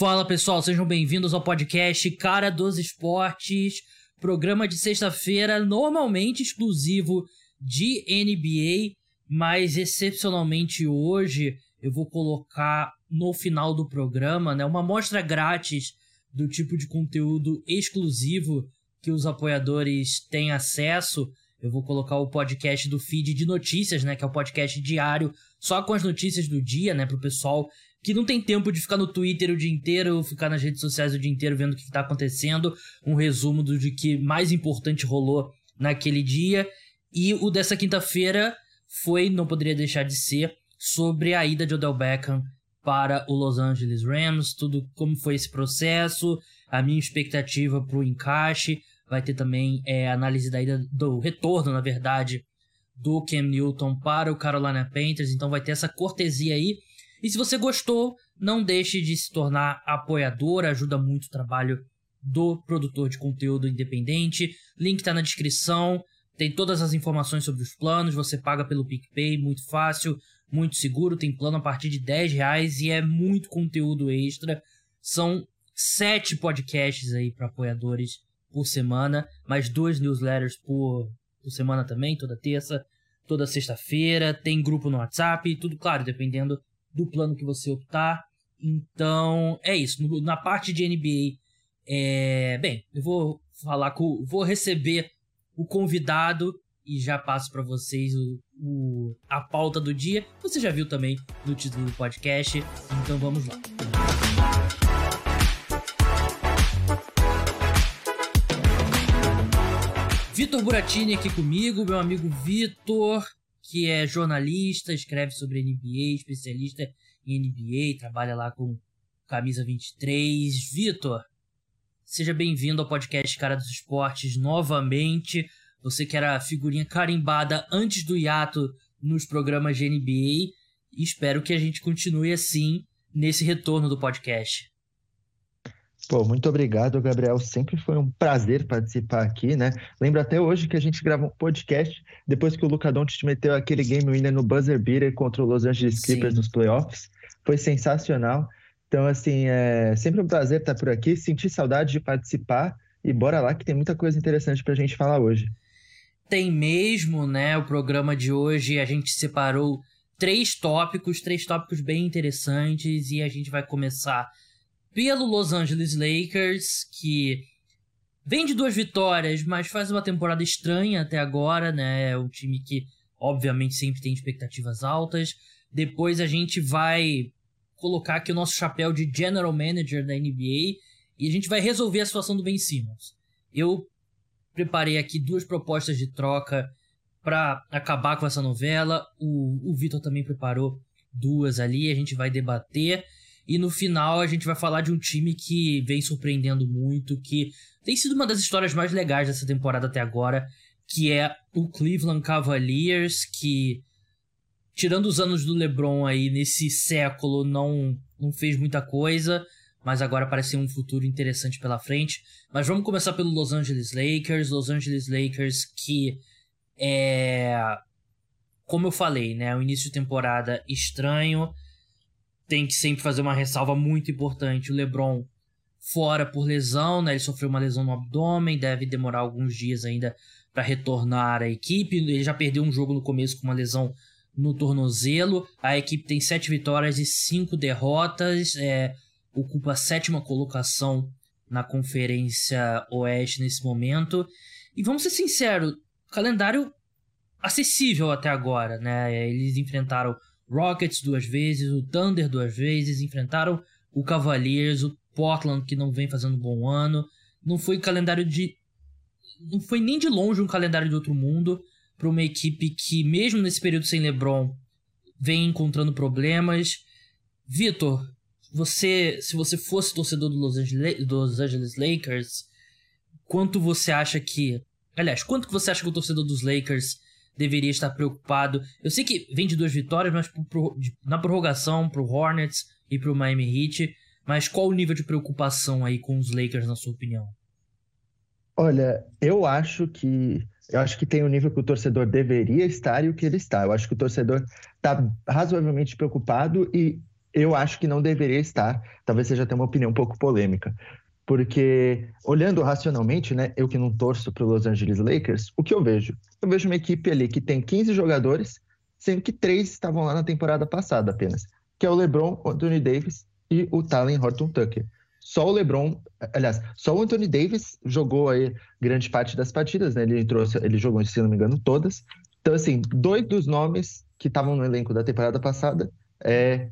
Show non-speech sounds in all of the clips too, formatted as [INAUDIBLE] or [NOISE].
Fala pessoal, sejam bem-vindos ao podcast Cara dos Esportes, programa de sexta-feira, normalmente exclusivo de NBA, mas excepcionalmente hoje eu vou colocar no final do programa né, uma amostra grátis do tipo de conteúdo exclusivo que os apoiadores têm acesso. Eu vou colocar o podcast do feed de notícias, né, que é o podcast diário, só com as notícias do dia, né, para o pessoal que não tem tempo de ficar no Twitter o dia inteiro, ficar nas redes sociais o dia inteiro vendo o que está acontecendo, um resumo do de que mais importante rolou naquele dia. E o dessa quinta-feira foi, não poderia deixar de ser, sobre a ida de Odell Beckham para o Los Angeles Rams, tudo como foi esse processo, a minha expectativa para o encaixe, vai ter também é, análise da ida, do retorno, na verdade, do Cam Newton para o Carolina Panthers, então vai ter essa cortesia aí e se você gostou, não deixe de se tornar apoiador, ajuda muito o trabalho do produtor de conteúdo independente. Link está na descrição, tem todas as informações sobre os planos, você paga pelo PicPay, muito fácil, muito seguro, tem plano a partir de 10 reais e é muito conteúdo extra. São sete podcasts aí para apoiadores por semana, mais dois newsletters por, por semana também, toda terça, toda sexta-feira, tem grupo no WhatsApp, tudo claro, dependendo do plano que você optar. Então, é isso. Na parte de NBA, é... bem, eu vou falar com. Vou receber o convidado e já passo para vocês o, o, a pauta do dia. Você já viu também no título do podcast, então vamos lá. Vitor Buratini aqui comigo, meu amigo Vitor que é jornalista, escreve sobre NBA, especialista em NBA, trabalha lá com Camisa 23. Vitor, seja bem-vindo ao podcast Cara dos Esportes novamente. Você que era figurinha carimbada antes do hiato nos programas de NBA. Espero que a gente continue assim nesse retorno do podcast. Pô, muito obrigado, Gabriel. Sempre foi um prazer participar aqui, né? Lembro até hoje que a gente gravou um podcast depois que o Luca Doncic meteu aquele game winner no buzzer beater contra o Los Angeles Clippers Sim. nos playoffs. Foi sensacional. Então, assim, é sempre um prazer estar por aqui. Senti saudade de participar e bora lá que tem muita coisa interessante para a gente falar hoje. Tem mesmo, né? O programa de hoje a gente separou três tópicos, três tópicos bem interessantes e a gente vai começar pelo Los Angeles Lakers, que vem de duas vitórias, mas faz uma temporada estranha até agora, né? É um time que, obviamente, sempre tem expectativas altas. Depois a gente vai colocar aqui o nosso chapéu de General Manager da NBA e a gente vai resolver a situação do Ben Simmons. Eu preparei aqui duas propostas de troca para acabar com essa novela. O, o Vitor também preparou duas ali, a gente vai debater. E no final a gente vai falar de um time que vem surpreendendo muito, que tem sido uma das histórias mais legais dessa temporada até agora, que é o Cleveland Cavaliers, que tirando os anos do LeBron aí nesse século não não fez muita coisa, mas agora parece um futuro interessante pela frente. Mas vamos começar pelo Los Angeles Lakers, Los Angeles Lakers que é como eu falei, né, o início de temporada estranho, tem que sempre fazer uma ressalva muito importante. O LeBron fora por lesão, né? Ele sofreu uma lesão no abdômen, deve demorar alguns dias ainda para retornar à equipe. Ele já perdeu um jogo no começo com uma lesão no tornozelo. A equipe tem sete vitórias e cinco derrotas, é, ocupa a sétima colocação na Conferência Oeste nesse momento. E vamos ser sinceros, calendário acessível até agora, né? Eles enfrentaram Rockets duas vezes, o Thunder duas vezes, enfrentaram o Cavaliers, o Portland que não vem fazendo um bom ano. Não foi calendário de não foi nem de longe um calendário de outro mundo para uma equipe que mesmo nesse período sem LeBron vem encontrando problemas. Vitor, você, se você fosse torcedor do Los Angeles, Angeles Lakers, quanto você acha que, aliás, quanto que você acha que o torcedor dos Lakers deveria estar preocupado. Eu sei que vem de duas vitórias, mas pro, na prorrogação pro Hornets e pro Miami Heat. Mas qual o nível de preocupação aí com os Lakers, na sua opinião? Olha, eu acho que eu acho que tem o um nível que o torcedor deveria estar e o que ele está. Eu acho que o torcedor está razoavelmente preocupado e eu acho que não deveria estar. Talvez seja até uma opinião um pouco polêmica. Porque, olhando racionalmente, né, eu que não torço para os Los Angeles Lakers, o que eu vejo? Eu vejo uma equipe ali que tem 15 jogadores, sendo que três estavam lá na temporada passada apenas, que é o LeBron, o Anthony Davis e o Talen Horton Tucker. Só o LeBron, aliás, só o Anthony Davis jogou aí grande parte das partidas, né? Ele entrou, ele jogou, se não me engano, todas. Então, assim, dois dos nomes que estavam no elenco da temporada passada é,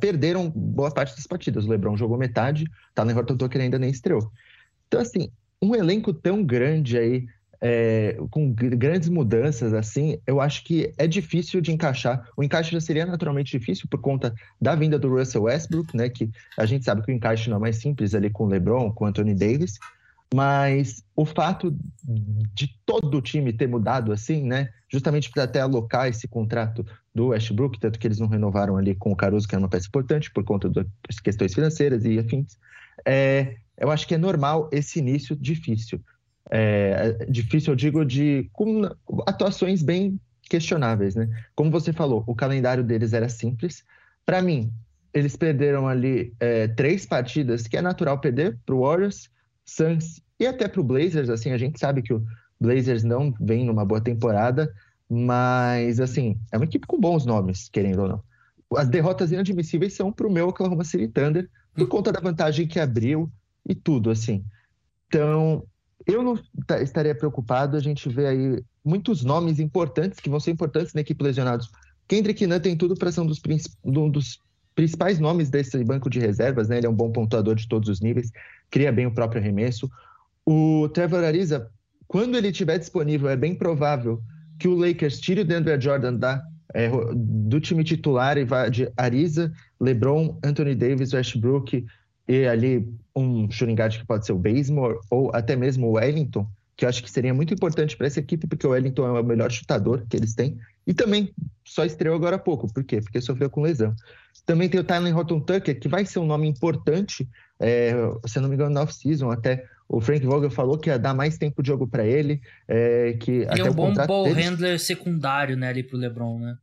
perderam boa parte das partidas. O LeBron jogou metade, tá no Horton Tucker ainda nem estreou. Então, assim, um elenco tão grande aí, é, com grandes mudanças, assim, eu acho que é difícil de encaixar. O encaixe já seria naturalmente difícil por conta da vinda do Russell Westbrook, né? Que a gente sabe que o encaixe não é mais simples ali com o LeBron, com o Anthony Davis. Mas o fato de todo o time ter mudado assim, né? Justamente para até alocar esse contrato do Westbrook, tanto que eles não renovaram ali com o Caruso, que é uma peça importante por conta das questões financeiras e afins. É, eu acho que é normal esse início difícil. É, difícil, eu digo, de com atuações bem questionáveis, né? Como você falou, o calendário deles era simples. Para mim, eles perderam ali é, três partidas que é natural perder para o Warriors Suns e até para o Blazers, assim, a gente sabe que o Blazers não vem numa boa temporada, mas, assim, é uma equipe com bons nomes, querendo ou não. As derrotas inadmissíveis são para o meu Oklahoma City Thunder, por conta da vantagem que abriu e tudo, assim. Então, eu não estaria preocupado, a gente vê aí muitos nomes importantes, que vão ser importantes na equipe lesionados. Kendrick Nunn tem tudo para ser um dos, um dos principais nomes desse banco de reservas, né? Ele é um bom pontuador de todos os níveis, cria bem o próprio arremesso. O Trevor Ariza, quando ele estiver disponível, é bem provável que o Lakers tire o Denver Jordan da, é, do time titular e vá de Ariza, LeBron, Anthony Davis, Westbrook e ali um shooting guard que pode ser o Bazemore ou até mesmo o Wellington, que eu acho que seria muito importante para essa equipe, porque o Wellington é o melhor chutador que eles têm. E também só estreou agora há pouco. Por quê? Porque sofreu com lesão. Também tem o Tyler Horton Tucker, que vai ser um nome importante, é, se não me engano, na off-season. Até o Frank Vogel falou que ia dar mais tempo de jogo para ele. É, que ele até é um bom ball dele... handler secundário né, ali pro LeBron, né?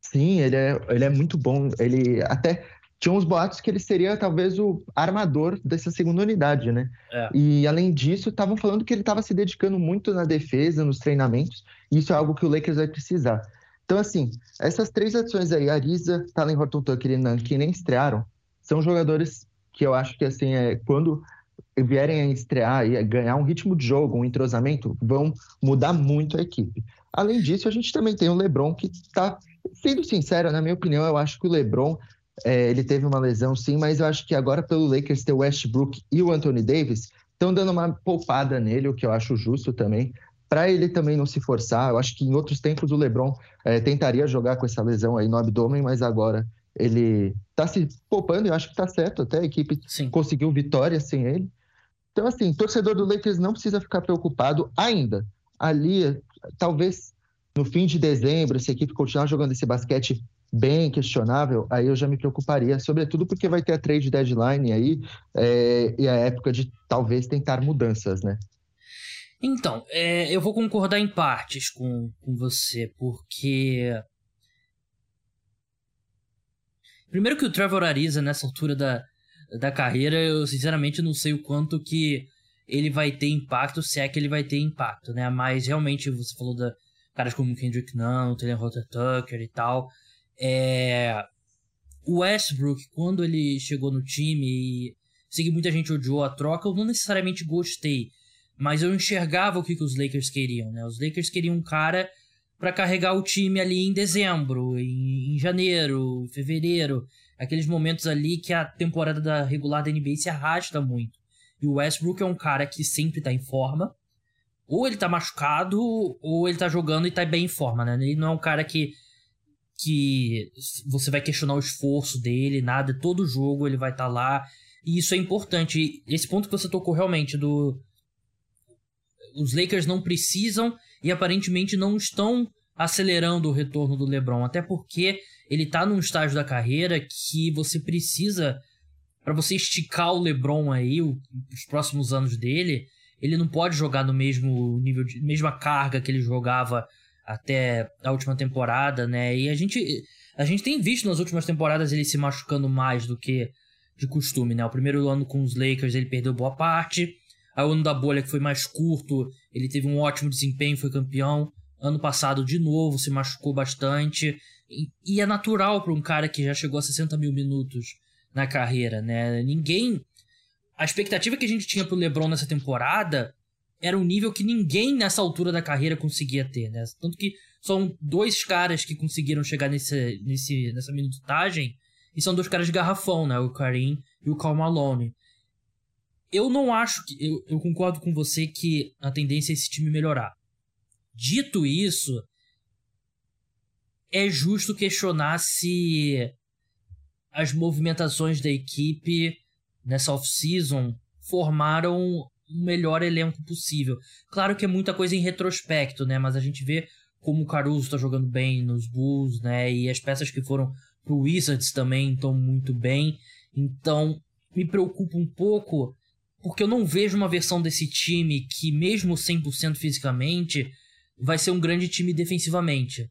Sim, ele é, ele é muito bom. Ele até tinha uns boatos que ele seria talvez o armador dessa segunda unidade, né? É. E além disso, estavam falando que ele estava se dedicando muito na defesa, nos treinamentos, e isso é algo que o Lakers vai precisar. Então, assim, essas três adições aí, Ariza, Talen Horton Tucker e Nan, que nem estrearam, são jogadores que eu acho que, assim, é, quando vierem a estrear e ganhar um ritmo de jogo, um entrosamento, vão mudar muito a equipe. Além disso, a gente também tem o LeBron, que está, sendo sincero, na minha opinião, eu acho que o LeBron é, ele teve uma lesão, sim, mas eu acho que agora, pelo Lakers ter o Westbrook e o Anthony Davis, estão dando uma poupada nele, o que eu acho justo também, para ele também não se forçar. Eu acho que em outros tempos o LeBron é, tentaria jogar com essa lesão aí no abdômen, mas agora ele está se poupando e eu acho que está certo. Até a equipe sim. conseguiu vitória sem ele. Então, assim, torcedor do Lakers não precisa ficar preocupado ainda. Ali, talvez no fim de dezembro, se a equipe continuar jogando esse basquete bem questionável, aí eu já me preocuparia, sobretudo porque vai ter a trade deadline aí é, e a época de talvez tentar mudanças, né? Então, é, eu vou concordar em partes com, com você, porque. Primeiro que o Trevor Ariza, nessa altura da, da carreira, eu sinceramente não sei o quanto que ele vai ter impacto, se é que ele vai ter impacto, né? Mas realmente você falou da caras como Kendrick Nunn, Taylor Rotter Tucker e tal. É... O Westbrook, quando ele chegou no time e sei que muita gente odiou a troca, eu não necessariamente gostei, mas eu enxergava o que, que os Lakers queriam, né? Os Lakers queriam um cara para carregar o time ali em dezembro, em, em, janeiro, fevereiro, aqueles momentos ali que a temporada da regular da NBA se arrasta muito. E o Westbrook é um cara que sempre tá em forma. Ou ele tá machucado, ou ele tá jogando e tá bem em forma, né? Ele não é um cara que que você vai questionar o esforço dele, nada, todo jogo ele vai estar tá lá. E isso é importante. Esse ponto que você tocou realmente do os Lakers não precisam e aparentemente não estão acelerando o retorno do LeBron, até porque ele está num estágio da carreira que você precisa para você esticar o LeBron aí os próximos anos dele, ele não pode jogar no mesmo nível de mesma carga que ele jogava até a última temporada, né? E a gente A gente tem visto nas últimas temporadas ele se machucando mais do que de costume, né? O primeiro ano com os Lakers ele perdeu boa parte. Aí o ano da bolha que foi mais curto, ele teve um ótimo desempenho, foi campeão. Ano passado, de novo, se machucou bastante. E, e é natural para um cara que já chegou a 60 mil minutos na carreira, né? Ninguém. A expectativa que a gente tinha pro LeBron nessa temporada era um nível que ninguém nessa altura da carreira conseguia ter, né? Tanto que são dois caras que conseguiram chegar nesse, nesse, nessa minutagem e são dois caras de garrafão, né? O Karim e o Cal Malone. Eu não acho que. Eu, eu concordo com você que a tendência é esse time melhorar. Dito isso, é justo questionar se as movimentações da equipe nessa off-season formaram o melhor elenco possível. Claro que é muita coisa em retrospecto, né? Mas a gente vê como o Caruso está jogando bem nos Bulls, né? E as peças que foram pro Wizards também estão muito bem. Então, me preocupa um pouco porque eu não vejo uma versão desse time que, mesmo 100% fisicamente, vai ser um grande time defensivamente.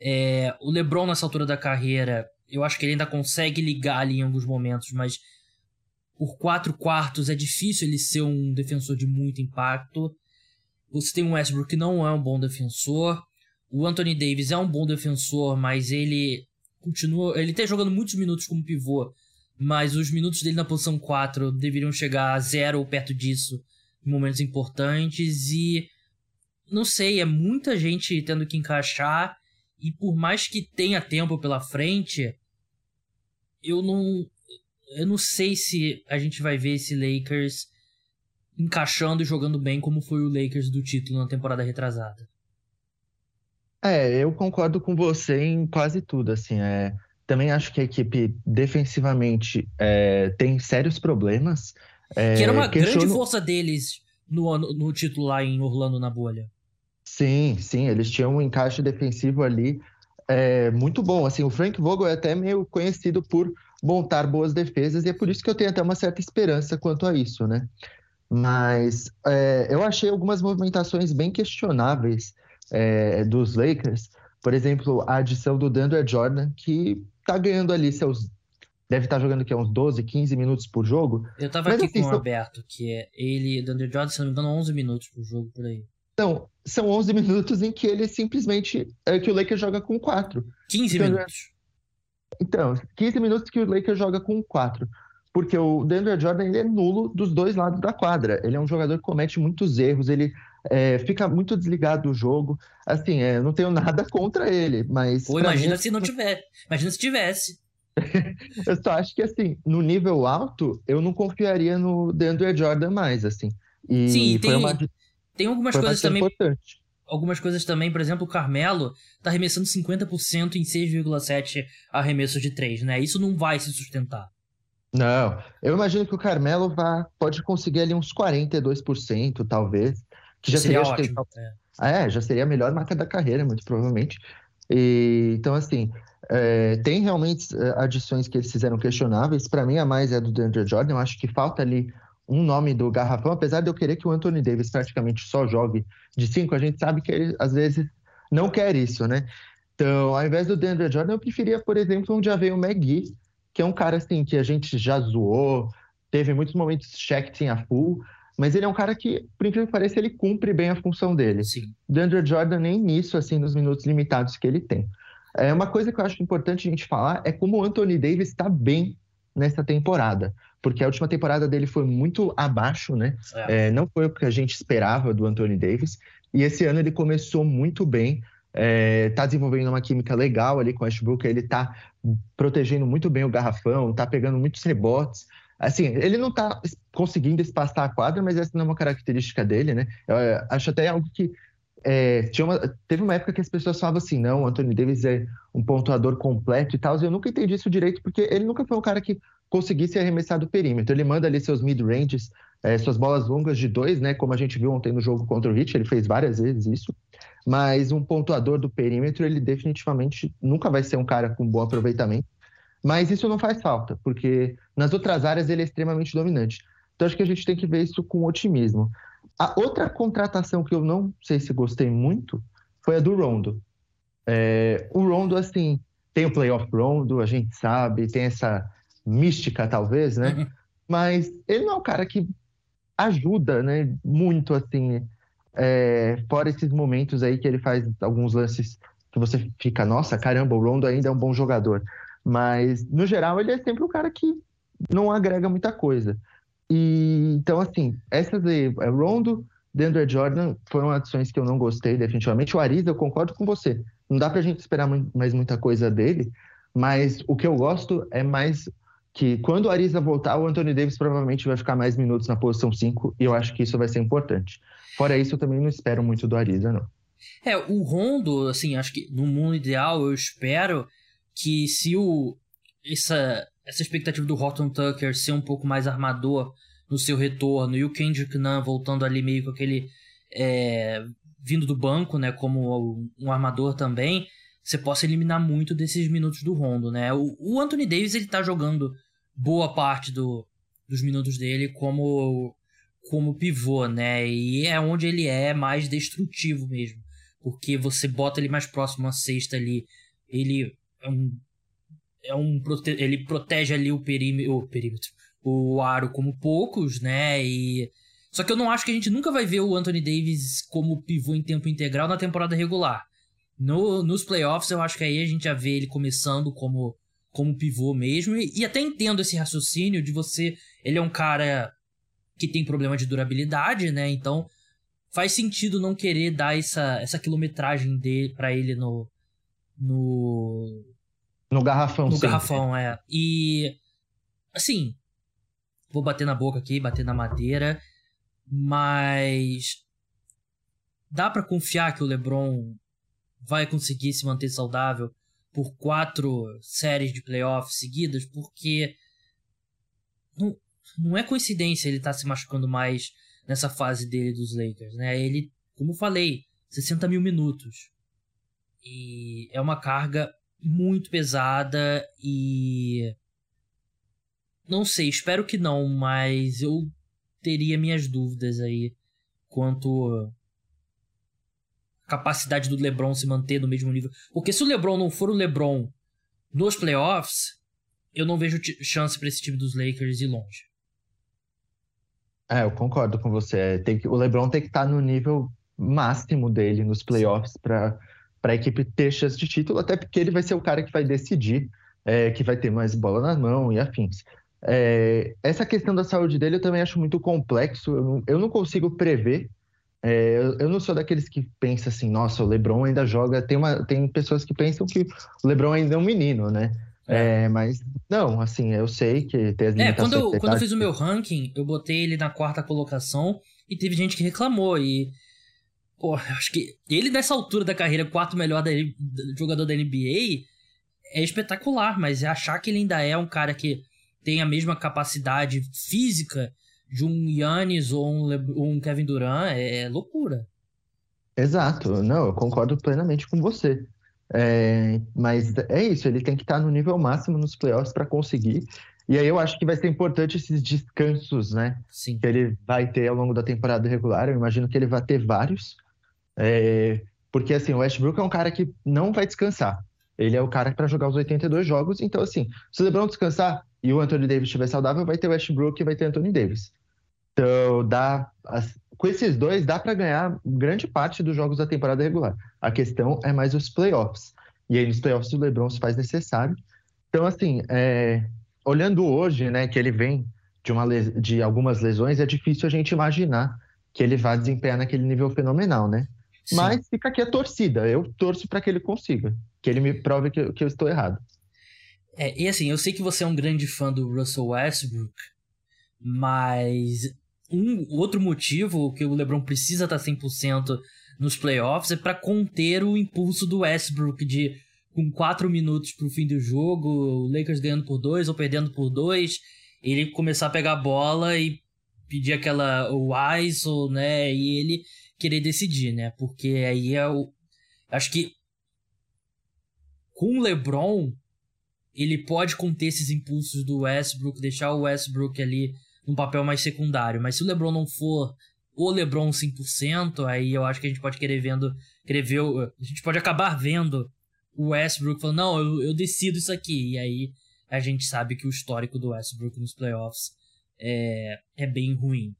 É, o LeBron, nessa altura da carreira, eu acho que ele ainda consegue ligar ali em alguns momentos, mas por quatro quartos é difícil ele ser um defensor de muito impacto. Você tem o Westbrook que não é um bom defensor. O Anthony Davis é um bom defensor, mas ele continua. Ele está jogando muitos minutos como pivô, mas os minutos dele na posição 4 deveriam chegar a zero ou perto disso em momentos importantes. E não sei, é muita gente tendo que encaixar. E por mais que tenha tempo pela frente, eu não. Eu não sei se a gente vai ver esse Lakers encaixando e jogando bem como foi o Lakers do título na temporada retrasada. É, eu concordo com você em quase tudo, assim, é, também acho que a equipe defensivamente é, tem sérios problemas. É, que era uma questiono... grande força deles no, no título lá em Orlando na bolha. Sim, sim, eles tinham um encaixe defensivo ali é, muito bom. Assim, o Frank Vogel é até meio conhecido por montar boas defesas e é por isso que eu tenho até uma certa esperança quanto a isso, né? Mas é, eu achei algumas movimentações bem questionáveis é, dos Lakers. Por exemplo, a adição do Dandre Jordan, que tá ganhando ali seus. Deve estar tá jogando aqui uns 12, 15 minutos por jogo. Eu tava Mas, aqui assim, com o são... Alberto, que é ele, Dandre Jordan, se não me engano, 11 minutos por jogo por aí. Então, são 11 minutos em que ele simplesmente. É que o Lakers joga com 4. 15 então, minutos. Então, 15 minutos que o Lakers joga com 4. Porque o Denver Jordan ele é nulo dos dois lados da quadra. Ele é um jogador que comete muitos erros, ele é, fica muito desligado do jogo. Assim, é, não tenho nada [LAUGHS] contra ele, mas. Pô, imagina mim... se não tiver. Imagina se tivesse. [LAUGHS] eu só acho que, assim, no nível alto, eu não confiaria no Denver Jordan mais, assim. E Sim, tem... uma tem algumas coisas também. Importante. Algumas coisas também, por exemplo, o Carmelo tá arremessando 50% em 6,7 arremessos de 3, né? Isso não vai se sustentar. Não, eu imagino que o Carmelo vá, pode conseguir ali uns 42%, talvez. Que já seria, seria ótimo. Que... É. é, já seria a melhor marca da carreira, muito provavelmente. E, então, assim, é, tem realmente é, adições que eles fizeram questionáveis. Para mim, a mais é do DeAndre Jordan. Eu acho que falta ali um nome do garrafão, apesar de eu querer que o Anthony Davis praticamente só jogue de cinco, a gente sabe que ele às vezes não quer isso, né? Então, ao invés do DeAndre Jordan, eu preferia, por exemplo, um Javel McGee, que é um cara assim que a gente já zoou, teve muitos momentos check tinha full, mas ele é um cara que, por incrível que pareça, ele cumpre bem a função dele. Sim. DeAndre Jordan nem nisso, assim, nos minutos limitados que ele tem. É uma coisa que eu acho importante a gente falar é como o Anthony Davis está bem nessa temporada porque a última temporada dele foi muito abaixo, né? É. É, não foi o que a gente esperava do Anthony Davis. E esse ano ele começou muito bem, é, tá desenvolvendo uma química legal ali com o Westbrook, ele tá protegendo muito bem o garrafão, tá pegando muitos rebotes. Assim, ele não tá conseguindo espaçar a quadra, mas essa não é uma característica dele, né? Eu acho até algo que é, tinha uma, teve uma época que as pessoas falavam assim, não, o Anthony Davis é um pontuador completo e tal, e eu nunca entendi isso direito, porque ele nunca foi um cara que conseguisse arremessar do perímetro. Ele manda ali seus mid-ranges, é, suas bolas longas de dois, né? Como a gente viu ontem no jogo contra o Heat, ele fez várias vezes isso. Mas um pontuador do perímetro, ele definitivamente nunca vai ser um cara com bom aproveitamento. Mas isso não faz falta, porque nas outras áreas ele é extremamente dominante. Então acho que a gente tem que ver isso com otimismo. A outra contratação que eu não sei se gostei muito foi a do Rondo. É, o Rondo, assim, tem o playoff rondo, a gente sabe, tem essa mística, talvez, né? Uhum. Mas ele não é um cara que ajuda, né? Muito, assim, é, fora esses momentos aí que ele faz alguns lances que você fica, nossa, caramba, o Rondo ainda é um bom jogador. Mas, no geral, ele é sempre um cara que não agrega muita coisa. E, então, assim, essas aí, é, Rondo, DeAndre Jordan foram adições que eu não gostei, definitivamente. O Ariza, eu concordo com você. Não dá pra gente esperar mais muita coisa dele, mas o que eu gosto é mais que quando o Ariza voltar, o Anthony Davis provavelmente vai ficar mais minutos na posição 5 e eu acho que isso vai ser importante. Fora isso, eu também não espero muito do Ariza, não. É, o Rondo, assim, acho que no mundo ideal eu espero que se o essa, essa expectativa do Horton Tucker ser um pouco mais armador no seu retorno e o Kendrick Nunn voltando ali meio com aquele é, vindo do banco, né, como um armador também, você possa eliminar muito desses minutos do Rondo, né? O, o Anthony Davis ele tá jogando boa parte do, dos minutos dele como como pivô, né? E é onde ele é mais destrutivo mesmo, porque você bota ele mais próximo à cesta ali, ele é um, é um ele protege ali o perímetro, o perímetro, o aro como poucos, né? E só que eu não acho que a gente nunca vai ver o Anthony Davis como pivô em tempo integral na temporada regular. No, nos playoffs, eu acho que aí a gente já vê ele começando como, como pivô mesmo. E, e até entendo esse raciocínio de você. Ele é um cara que tem problema de durabilidade, né? Então faz sentido não querer dar essa, essa quilometragem dele para ele no. No. No garrafão, No sim. garrafão, é. E. Assim. Vou bater na boca aqui, bater na madeira. Mas dá para confiar que o LeBron vai conseguir se manter saudável por quatro séries de playoffs seguidas, porque não, não é coincidência ele estar tá se machucando mais nessa fase dele dos Lakers, né? Ele, como falei, 60 mil minutos. E é uma carga muito pesada e. Não sei, espero que não, mas eu teria minhas dúvidas aí quanto capacidade do LeBron se manter no mesmo nível. Porque se o LeBron não for o LeBron nos playoffs, eu não vejo chance para esse time dos Lakers ir longe. É, eu concordo com você. Tem que, o LeBron tem que estar tá no nível máximo dele nos playoffs para a equipe ter chance de título, até porque ele vai ser o cara que vai decidir, é, que vai ter mais bola na mão e afins. É, essa questão da saúde dele eu também acho muito complexo, eu não, eu não consigo prever. É, eu, eu, não sou daqueles que pensam assim, nossa, o LeBron ainda joga. Tem, uma, tem pessoas que pensam que o LeBron ainda é um menino, né? É. é mas não, assim, eu sei que tem as. É, quando eu, quando eu fiz o meu ranking, eu botei ele na quarta colocação e teve gente que reclamou. E, pô, acho que ele nessa altura da carreira, quarto melhor da, jogador da NBA, é espetacular, mas achar que ele ainda é um cara que tem a mesma capacidade física de um Yannis ou um, Le... um Kevin Durant é, é, loucura. Exato, não, eu concordo plenamente com você. É, mas é isso, ele tem que estar no nível máximo nos playoffs para conseguir. E aí eu acho que vai ser importante esses descansos, né? Sim. Que ele vai ter ao longo da temporada regular. Eu imagino que ele vai ter vários. É, porque assim, o Westbrook é um cara que não vai descansar. Ele é o cara para jogar os 82 jogos. Então, assim, se o LeBron descansar, e o Anthony Davis estiver saudável, vai ter Westbrook e vai ter Anthony Davis. Então, dá, com esses dois, dá para ganhar grande parte dos jogos da temporada regular. A questão é mais os playoffs. E aí, nos playoffs, o LeBron se faz necessário. Então, assim, é, olhando hoje, né, que ele vem de, uma, de algumas lesões, é difícil a gente imaginar que ele vá desempenhar naquele nível fenomenal, né? Sim. Mas fica aqui a torcida. Eu torço para que ele consiga, que ele me prove que, que eu estou errado. É, e assim, eu sei que você é um grande fã do Russell Westbrook, mas um outro motivo que o LeBron precisa estar 100% nos playoffs é para conter o impulso do Westbrook de com 4 minutos pro fim do jogo, o Lakers ganhando por 2 ou perdendo por 2, ele começar a pegar a bola e pedir aquela o ISO, né, e ele querer decidir, né? Porque aí é o acho que com o LeBron ele pode conter esses impulsos do Westbrook, deixar o Westbrook ali num papel mais secundário. Mas se o LeBron não for o LeBron 100%, aí eu acho que a gente pode querer vendo, querer ver, a gente pode acabar vendo o Westbrook falando, não, eu, eu decido isso aqui. E aí a gente sabe que o histórico do Westbrook nos playoffs é, é bem ruim.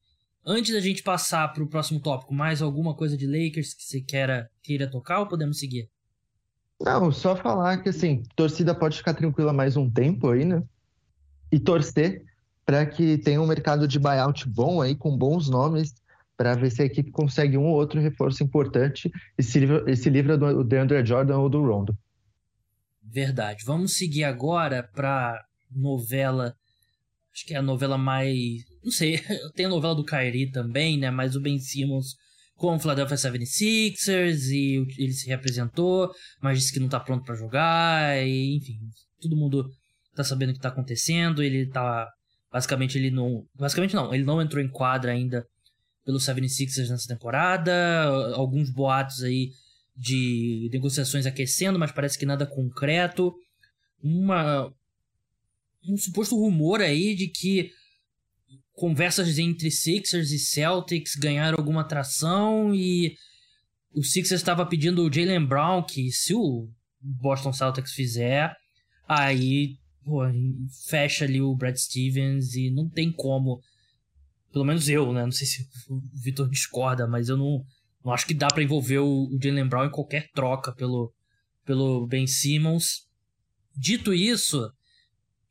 Antes da gente passar para o próximo tópico, mais alguma coisa de Lakers que você queira, queira tocar ou podemos seguir? Não, só falar que assim, torcida pode ficar tranquila mais um tempo aí, né? E torcer para que tenha um mercado de buyout bom aí, com bons nomes, para ver se a equipe consegue um ou outro reforço importante e se livra, e se livra do DeAndre Jordan ou do Rondo. Verdade. Vamos seguir agora para novela. Acho que é a novela mais. Não sei, [LAUGHS] tem a novela do Kyrie também, né? Mas o Ben Simmons com o Philadelphia 76ers e ele se representou, mas disse que não tá pronto para jogar, e enfim, todo mundo tá sabendo o que tá acontecendo, ele tá basicamente ele não, basicamente não, ele não entrou em quadra ainda pelo 76ers nessa temporada, alguns boatos aí de negociações aquecendo, mas parece que nada concreto. Uma um suposto rumor aí de que conversas entre Sixers e Celtics ganharam alguma atração e o Sixers estava pedindo o Jalen Brown que se o Boston Celtics fizer, aí pô, fecha ali o Brad Stevens e não tem como, pelo menos eu, né? Não sei se o Vitor discorda, mas eu não, não acho que dá para envolver o, Jalen Brown em qualquer troca pelo, pelo Ben Simmons. Dito isso,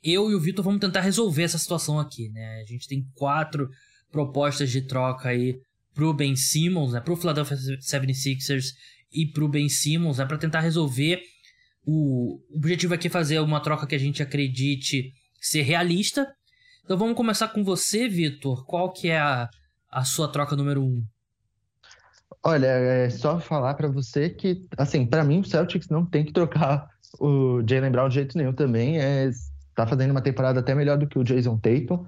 eu e o Vitor vamos tentar resolver essa situação aqui, né? A gente tem quatro propostas de troca aí pro Ben Simmons, né? Pro Philadelphia 76ers e pro Ben Simmons, né? Pra tentar resolver. O objetivo aqui é fazer uma troca que a gente acredite ser realista. Então vamos começar com você, Vitor. Qual que é a, a sua troca número um? Olha, é só falar para você que, assim, para mim o Celtics não tem que trocar o Jalen Brown de jeito nenhum também. É tá fazendo uma temporada até melhor do que o Jason Tatum.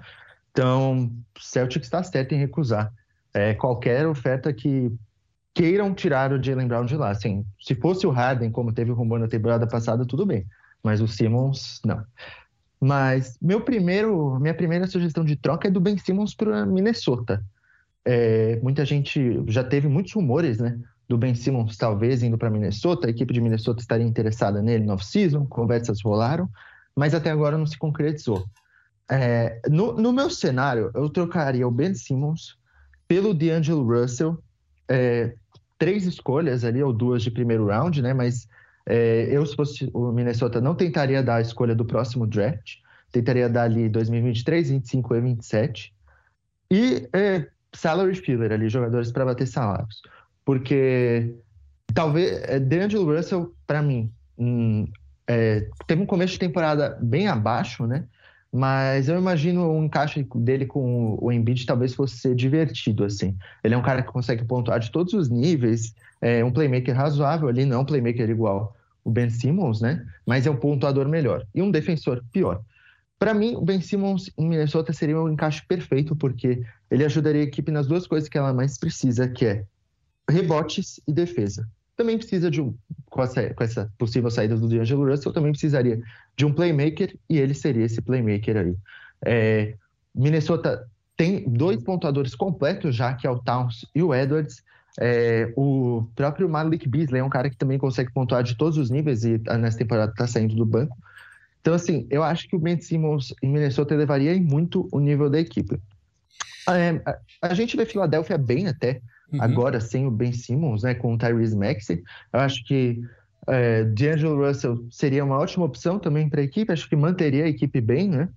Então, Celtics está certo em recusar é, qualquer oferta que queiram tirar o Jalen Brown de lá. Assim, se fosse o Harden, como teve o rumor na temporada passada, tudo bem. Mas o Simmons, não. Mas meu primeiro, minha primeira sugestão de troca é do Ben Simmons para Minnesota. É, muita gente já teve muitos rumores, né? Do Ben Simmons talvez indo para Minnesota. A equipe de Minnesota estaria interessada nele no off-season. Conversas rolaram mas até agora não se concretizou. É, no, no, meu cenário, eu trocaria o Ben Simmons pelo D'Angelo Russell, é, três escolhas ali, ou duas de primeiro round, né? Mas é, eu, se fosse o Minnesota, não tentaria dar a escolha do próximo draft, tentaria dar ali 2023, 25 e 27. E é, salary filler ali, jogadores para bater salários. Porque talvez, é, D'Angelo Russell, para mim, hum, é, teve um começo de temporada bem abaixo, né? Mas eu imagino o encaixe dele com o Embiid talvez fosse ser divertido, assim. Ele é um cara que consegue pontuar de todos os níveis, é um playmaker razoável ali, não é um playmaker igual o Ben Simmons, né? Mas é um pontuador melhor e um defensor pior. Para mim, o Ben Simmons em Minnesota seria um encaixe perfeito, porque ele ajudaria a equipe nas duas coisas que ela mais precisa, que é rebotes e defesa também precisa de um, com essa, com essa possível saída do D'Angelo Russell, também precisaria de um playmaker e ele seria esse playmaker aí. É, Minnesota tem dois pontuadores completos já, que é o Towns e o Edwards. É, o próprio Malik Beasley é um cara que também consegue pontuar de todos os níveis e nessa temporada está saindo do banco. Então, assim, eu acho que o Ben Simmons em Minnesota elevaria muito o nível da equipe. É, a, a gente vê Filadélfia bem até, Uhum. Agora, sem o Ben Simmons, né, com o Tyrese Maxey, eu acho que é, D'Angelo Russell seria uma ótima opção também para a equipe. Acho que manteria a equipe bem, né?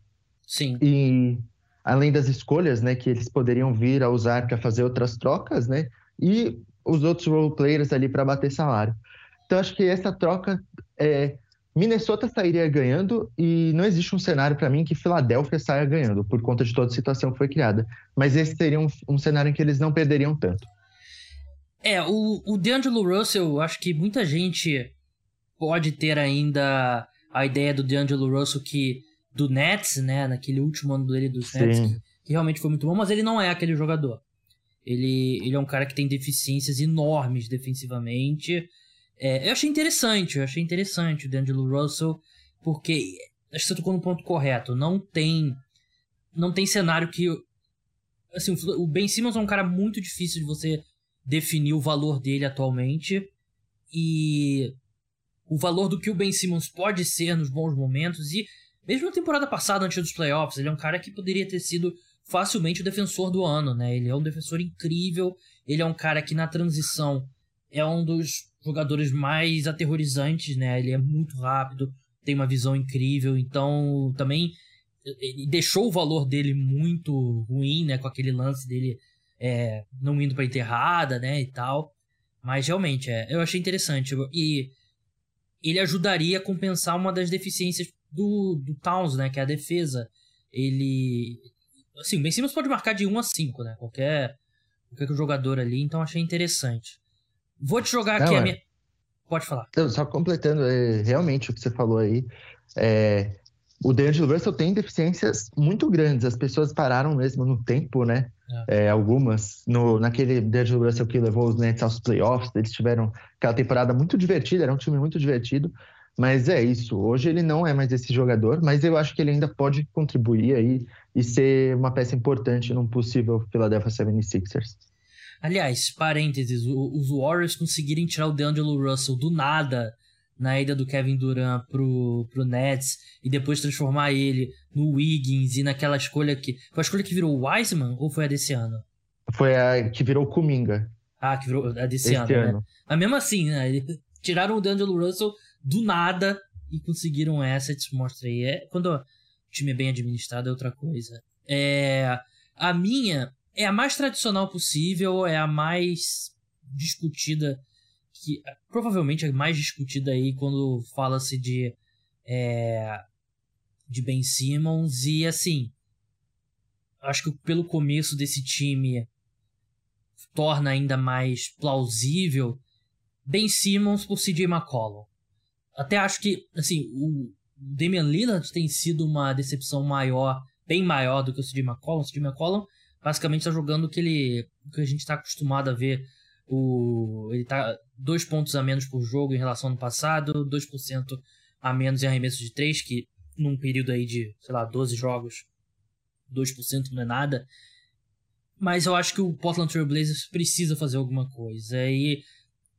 Sim. E além das escolhas, né, que eles poderiam vir a usar para fazer outras trocas, né? E os outros role players ali para bater salário. Então, acho que essa troca é, Minnesota sairia ganhando e não existe um cenário para mim que Filadélfia saia ganhando por conta de toda a situação que foi criada. Mas esse seria um, um cenário em que eles não perderiam tanto. É, o, o D'Angelo Russell, acho que muita gente pode ter ainda a ideia do D'Angelo Russell que do Nets, né, naquele último ano dele dos Nets, que, que, realmente foi muito bom, mas ele não é aquele jogador. Ele, ele é um cara que tem deficiências enormes defensivamente. É, eu achei interessante, eu achei interessante o D'Angelo Russell, porque acho que você tocou no ponto correto. Não tem não tem cenário que assim, o Ben Simmons é um cara muito difícil de você definir o valor dele atualmente. E o valor do que o Ben Simmons pode ser nos bons momentos e mesmo na temporada passada, antes dos playoffs, ele é um cara que poderia ter sido facilmente o defensor do ano, né? Ele é um defensor incrível, ele é um cara que na transição é um dos jogadores mais aterrorizantes, né? Ele é muito rápido, tem uma visão incrível, então também ele deixou o valor dele muito ruim, né? Com aquele lance dele é, não indo pra enterrada, né? E tal. Mas realmente, é, eu achei interessante. E ele ajudaria a compensar uma das deficiências do, do Towns, né? Que é a defesa. Ele. Assim, o Ben Simmons pode marcar de 1 a 5, né? Qualquer, qualquer jogador ali, então achei interessante. Vou te jogar aqui Não, a minha. Pode falar. Só completando, é, realmente o que você falou aí. É, o D'Angelo Russell tem deficiências muito grandes. As pessoas pararam mesmo no tempo, né? É. É, algumas. No, naquele D'Angelo Russell que levou os Nets aos playoffs, eles tiveram aquela temporada muito divertida, era um time muito divertido. Mas é isso. Hoje ele não é mais esse jogador, mas eu acho que ele ainda pode contribuir aí e ser uma peça importante num possível Philadelphia 76ers. Aliás, parênteses, os Warriors conseguirem tirar o D'Angelo Russell do nada na ida do Kevin Durant pro, pro Nets e depois transformar ele no Wiggins e naquela escolha que. Foi a escolha que virou o Wiseman ou foi a desse ano? Foi a que virou o Kuminga. Ah, que virou a desse ano, ano, né? Mas mesmo assim, né? [LAUGHS] Tiraram o D'Angelo Russell do nada e conseguiram essa, te mostra aí. É, quando o time é bem administrado é outra coisa. É, a minha é a mais tradicional possível, é a mais discutida, que provavelmente é mais discutida aí quando fala-se de é, de Ben Simmons e assim, acho que pelo começo desse time torna ainda mais plausível Ben Simmons por CJ McCollum até acho que, assim, o Damian Lillard tem sido uma decepção maior, bem maior do que o CJ McCollum. O CJ McCollum basicamente está jogando o que ele, o que a gente está acostumado a ver. O, ele tá dois pontos a menos por jogo em relação ao ano passado, 2% a menos em arremesso de 3, que num período aí de, sei lá, 12 jogos, 2% não é nada. Mas eu acho que o Portland Trail Blazers precisa fazer alguma coisa. E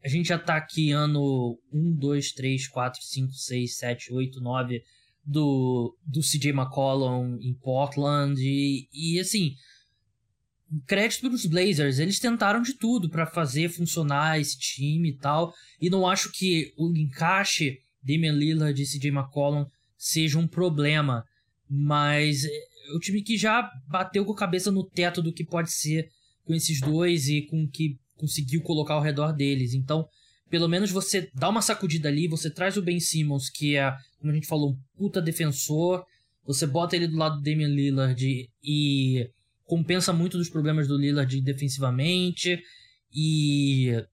a gente já tá aqui ano 1, 2, 3, 4, 5, 6, 7, 8, 9 do, do CJ McCollum em Portland. E, e assim, crédito os Blazers. Eles tentaram de tudo para fazer funcionar esse time e tal. E não acho que o encaixe Damian Lillard e CJ McCollum seja um problema. Mas é o time que já bateu com a cabeça no teto do que pode ser com esses dois e com que conseguiu colocar ao redor deles. Então, pelo menos você dá uma sacudida ali, você traz o Ben Simmons, que é, como a gente falou, um puta defensor, você bota ele do lado do Damian Lillard e compensa muito dos problemas do Lillard defensivamente e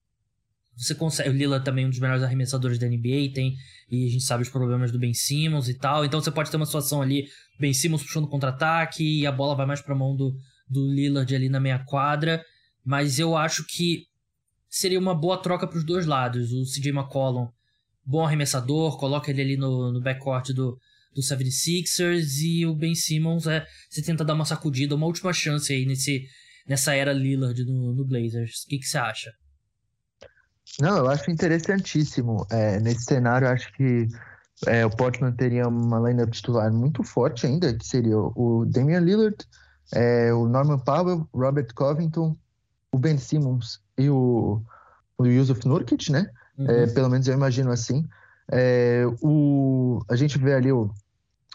você consegue, o Lillard também é um dos melhores arremessadores da NBA, tem e a gente sabe os problemas do Ben Simmons e tal. Então você pode ter uma situação ali, Ben Simmons puxando contra-ataque e a bola vai mais para mão do do Lillard ali na meia quadra mas eu acho que seria uma boa troca para os dois lados. O CJ McCollum, bom arremessador, coloca ele ali no, no backcourt do, do 76ers e o Ben Simmons é você tenta dar uma sacudida, uma última chance aí nesse, nessa era Lillard no, no Blazers. O que, que você acha? Não, eu acho interessantíssimo. É, nesse cenário, acho que é, o Portland teria uma lineup titular muito forte ainda, que seria o Damian Lillard, é, o Norman Powell, Robert Covington, o Ben Simmons e o, o Yusuf Nurkic, né? Uhum. É, pelo menos eu imagino assim. É, o, a gente vê ali o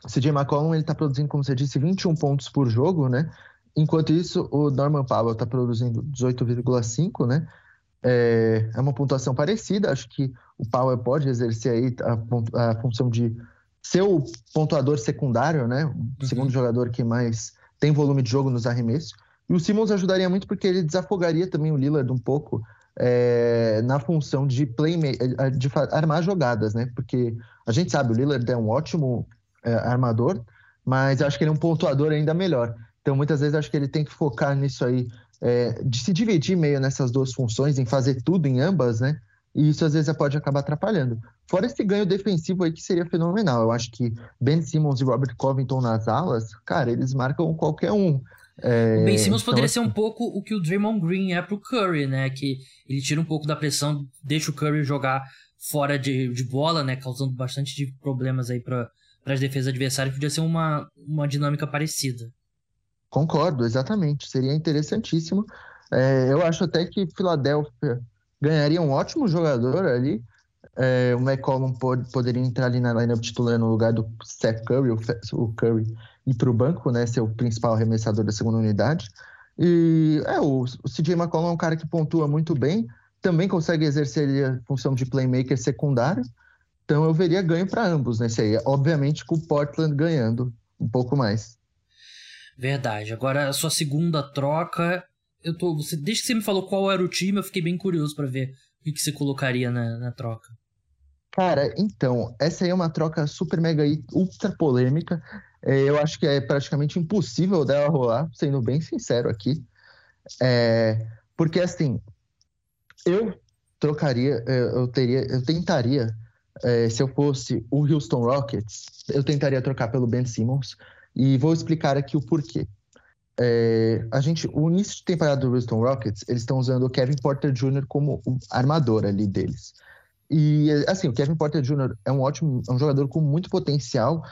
CJ McCollum, ele está produzindo, como você disse, 21 pontos por jogo, né? Enquanto isso, o Norman Powell está produzindo 18,5, né? É, é, uma pontuação parecida. Acho que o Powell pode exercer aí a, a função de ser o pontuador secundário, né? O uhum. segundo jogador que mais tem volume de jogo nos arremessos. E o Simmons ajudaria muito porque ele desafogaria também o Lillard um pouco é, na função de playmaker, é, de armar jogadas, né? Porque a gente sabe, o Lillard é um ótimo é, armador, mas acho que ele é um pontuador ainda melhor. Então, muitas vezes, acho que ele tem que focar nisso aí, é, de se dividir meio nessas duas funções, em fazer tudo em ambas, né? E isso às vezes pode acabar atrapalhando. Fora esse ganho defensivo aí que seria fenomenal. Eu acho que Ben Simmons e Robert Covington nas alas, cara, eles marcam qualquer um. É, o Ben Simmons então, poderia ser um pouco o que o Draymond Green é pro Curry, né? Que ele tira um pouco da pressão, deixa o Curry jogar fora de, de bola, né? Causando bastante de problemas aí para as defesas adversárias. Podia ser uma, uma dinâmica parecida. Concordo, exatamente. Seria interessantíssimo. É, eu acho até que Filadélfia ganharia um ótimo jogador ali. É, o McCollum pode, poderia entrar ali na lineup titular no lugar do Seth Curry, o, o Curry ir para o banco, né? Ser o principal arremessador da segunda unidade. E é, o, o CJ McCollum é um cara que pontua muito bem, também consegue exercer a função de playmaker secundário. Então eu veria ganho para ambos nesse aí. Obviamente com o Portland ganhando um pouco mais. Verdade. Agora a sua segunda troca, eu tô, você, desde que você me falou qual era o time, eu fiquei bem curioso para ver o que, que você colocaria na, na troca. Cara, então, essa aí é uma troca super mega ultra polêmica. É, eu acho que é praticamente impossível dela rolar, sendo bem sincero aqui. É, porque assim, eu trocaria, é, eu teria, eu tentaria, é, se eu fosse o Houston Rockets, eu tentaria trocar pelo Ben Simmons e vou explicar aqui o porquê. É, a gente, o início de temporada do Houston Rockets, eles estão usando o Kevin Porter Jr. como armador ali deles. E assim, o Kevin Porter Jr. é um ótimo, é um jogador com muito potencial,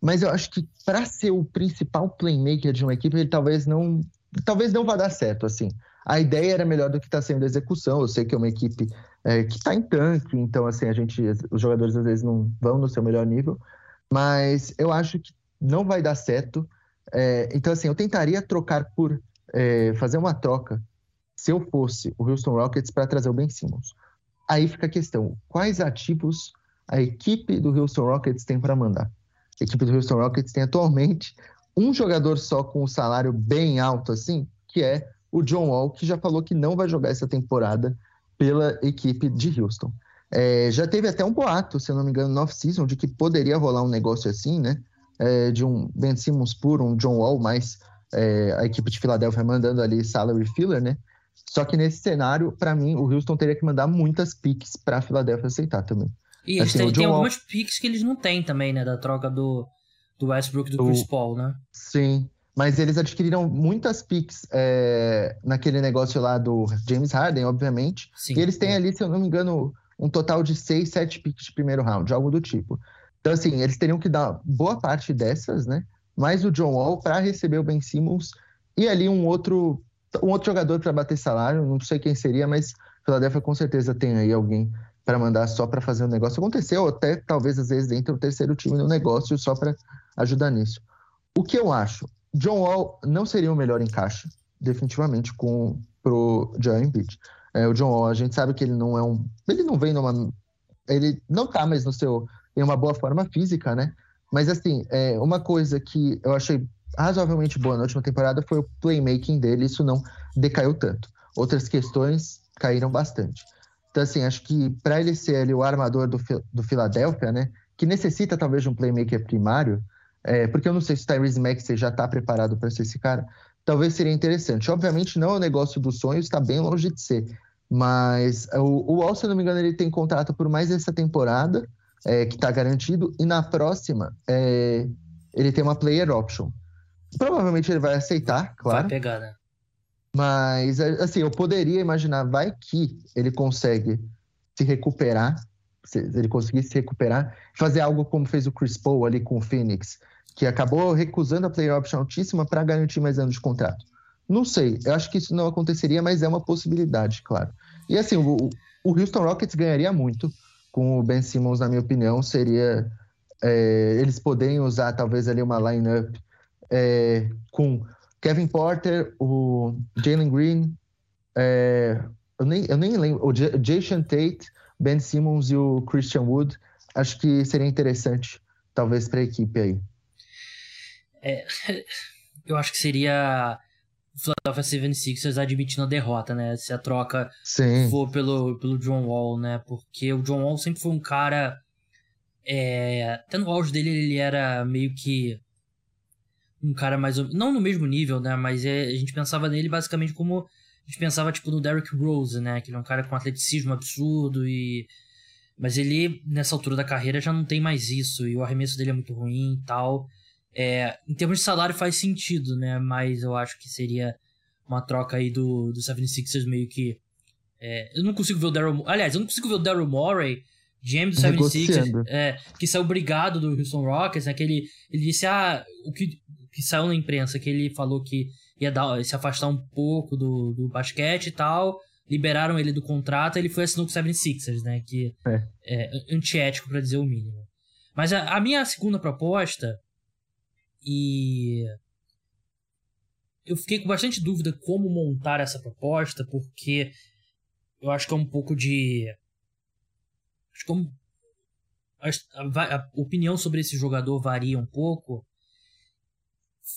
mas eu acho que para ser o principal playmaker de uma equipe, ele talvez não, talvez não vá dar certo, assim. A ideia era melhor do que está sendo a execução. Eu sei que é uma equipe é, que está em tanque, então assim a gente, os jogadores às vezes não vão no seu melhor nível, mas eu acho que não vai dar certo. É, então assim, eu tentaria trocar por é, fazer uma troca se eu fosse o Houston Rockets para trazer o Ben Simmons. Aí fica a questão: quais ativos a equipe do Houston Rockets tem para mandar? A equipe do Houston Rockets tem atualmente um jogador só com um salário bem alto, assim, que é o John Wall, que já falou que não vai jogar essa temporada pela equipe de Houston. É, já teve até um boato, se eu não me engano, no off-season, de que poderia rolar um negócio assim, né? É, de um Ben Simmons por um John Wall, mas é, a equipe de Filadélfia mandando ali salary filler, né? Só que nesse cenário, para mim, o Houston teria que mandar muitas picks para a Filadélfia aceitar também. E eles assim, têm, tem algumas picks que eles não têm também, né? Da troca do, do Westbrook e do Chris Paul, né? Sim. Mas eles adquiriram muitas picks é, naquele negócio lá do James Harden, obviamente. Sim, e eles têm é. ali, se eu não me engano, um total de 6, 7 picks de primeiro round, algo do tipo. Então, assim, eles teriam que dar boa parte dessas, né? Mais o John Wall para receber o Ben Simmons e ali um outro, um outro jogador para bater salário. Não sei quem seria, mas Philadelphia com certeza tem aí alguém para mandar só para fazer o um negócio acontecer, ou até talvez às vezes entre o terceiro time no negócio só para ajudar nisso. O que eu acho? John Wall não seria o melhor encaixe, definitivamente, com pro Joel Embiid. É, o John Wall, a gente sabe que ele não é um, ele não vem numa, ele não tá mais no seu em uma boa forma física, né? Mas assim, é, uma coisa que eu achei razoavelmente boa na última temporada foi o playmaking dele, isso não decaiu tanto. Outras questões caíram bastante. Então, assim, acho que para ele ser ali o armador do, do Philadelphia, né, que necessita talvez de um playmaker primário, é, porque eu não sei se o Tyrese Maxey já está preparado para ser esse cara, talvez seria interessante. Obviamente, não é o negócio dos sonhos, está bem longe de ser. Mas o, o Wall, se não me engano, ele tem contrato por mais essa temporada, é, que está garantido, e na próxima é, ele tem uma player option. Provavelmente ele vai aceitar, claro. Vai pegar, né? Mas, é, assim, eu poderia imaginar, vai que ele consegue se recuperar, se ele conseguir se recuperar, fazer algo como fez o Chris Paul ali com o Phoenix, que acabou recusando a player option altíssima para garantir mais anos de contrato. Não sei, eu acho que isso não aconteceria, mas é uma possibilidade, claro. E assim, o, o Houston Rockets ganharia muito com o Ben Simmons, na minha opinião, seria é, eles poderem usar talvez ali uma lineup é, com Kevin Porter, o Jalen Green, é, eu, nem, eu nem lembro, o Jason Tate, Ben Simmons e o Christian Wood. Acho que seria interessante, talvez, para a equipe aí. É, [LAUGHS] eu acho que seria o Philadelphia 76ers admitindo a derrota, né? Se a troca Sim. for pelo, pelo John Wall, né? Porque o John Wall sempre foi um cara. É, até no auge dele, ele era meio que um cara mais. Não no mesmo nível, né? Mas é, a gente pensava nele basicamente como. A gente pensava, tipo, no Derrick Rose, né? Que ele é um cara com atleticismo absurdo e. Mas ele, nessa altura da carreira, já não tem mais isso. E o arremesso dele é muito ruim e tal. É, em termos de salário faz sentido, né? Mas eu acho que seria uma troca aí do, do 76ers meio que. É, eu não consigo ver o Daryl. Aliás, eu não consigo ver o Daryl Morey GM do 76ers, é, que saiu obrigado do Houston Rockets, né? Que ele, ele disse, ah, o que, que saiu na imprensa, que ele falou que ia dar, se afastar um pouco do, do basquete e tal, liberaram ele do contrato, ele foi assinou com o 76ers, né? Que é, é antiético para dizer o mínimo. Mas a, a, minha segunda proposta, e eu fiquei com bastante dúvida como montar essa proposta, porque eu acho que é um pouco de Acho que a, a, opinião sobre esse jogador varia um pouco.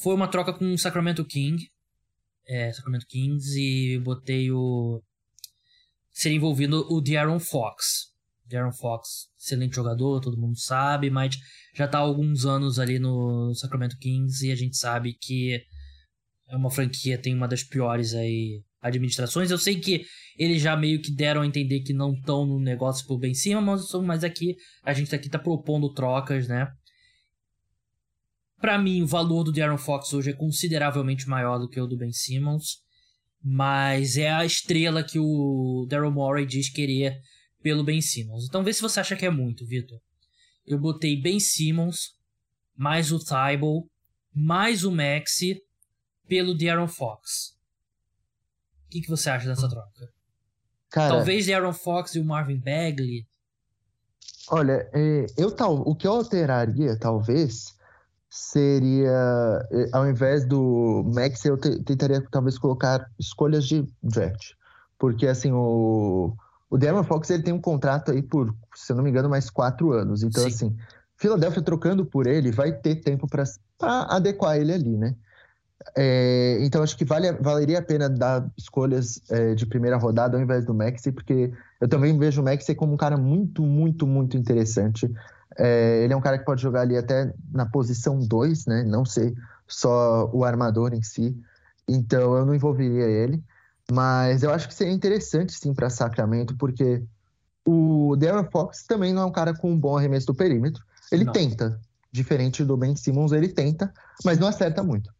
Foi uma troca com o Sacramento King. É, Sacramento Kings e botei o. Seria envolvido o De'Aaron Fox. De'Aaron Fox, excelente jogador, todo mundo sabe, mas já está há alguns anos ali no Sacramento Kings e a gente sabe que é uma franquia, tem uma das piores aí administrações. Eu sei que eles já meio que deram a entender que não estão no negócio por bem cima, mas, mas aqui a gente aqui tá propondo trocas, né? Para mim, o valor do Darren Fox hoje é consideravelmente maior do que o do Ben Simmons, mas é a estrela que o Daryl Morey diz querer pelo Ben Simmons. Então vê se você acha que é muito, Vitor. Eu botei Ben Simmons, mais o Tybal, mais o Maxi pelo Darren Fox. O que, que você acha dessa troca? Cara, Talvez Aaron Fox e o Marvin Bagley. Olha, é, eu tal, o que eu alteraria, talvez, seria é, ao invés do Max, eu tentaria talvez colocar escolhas de draft. Porque assim, o, o De'Aaron Fox ele tem um contrato aí por, se eu não me engano, mais quatro anos. Então, Sim. assim, Philadelphia trocando por ele vai ter tempo para adequar ele ali, né? É, então acho que vale, valeria a pena dar escolhas é, de primeira rodada ao invés do Maxi, porque eu também vejo o Maxi como um cara muito, muito, muito interessante. É, ele é um cara que pode jogar ali até na posição 2, né? Não ser só o armador em si. Então eu não envolveria ele. Mas eu acho que seria interessante sim para Sacramento, porque o Darren Fox também não é um cara com um bom arremesso do perímetro. Ele não. tenta, diferente do Ben Simmons, ele tenta, mas não acerta muito.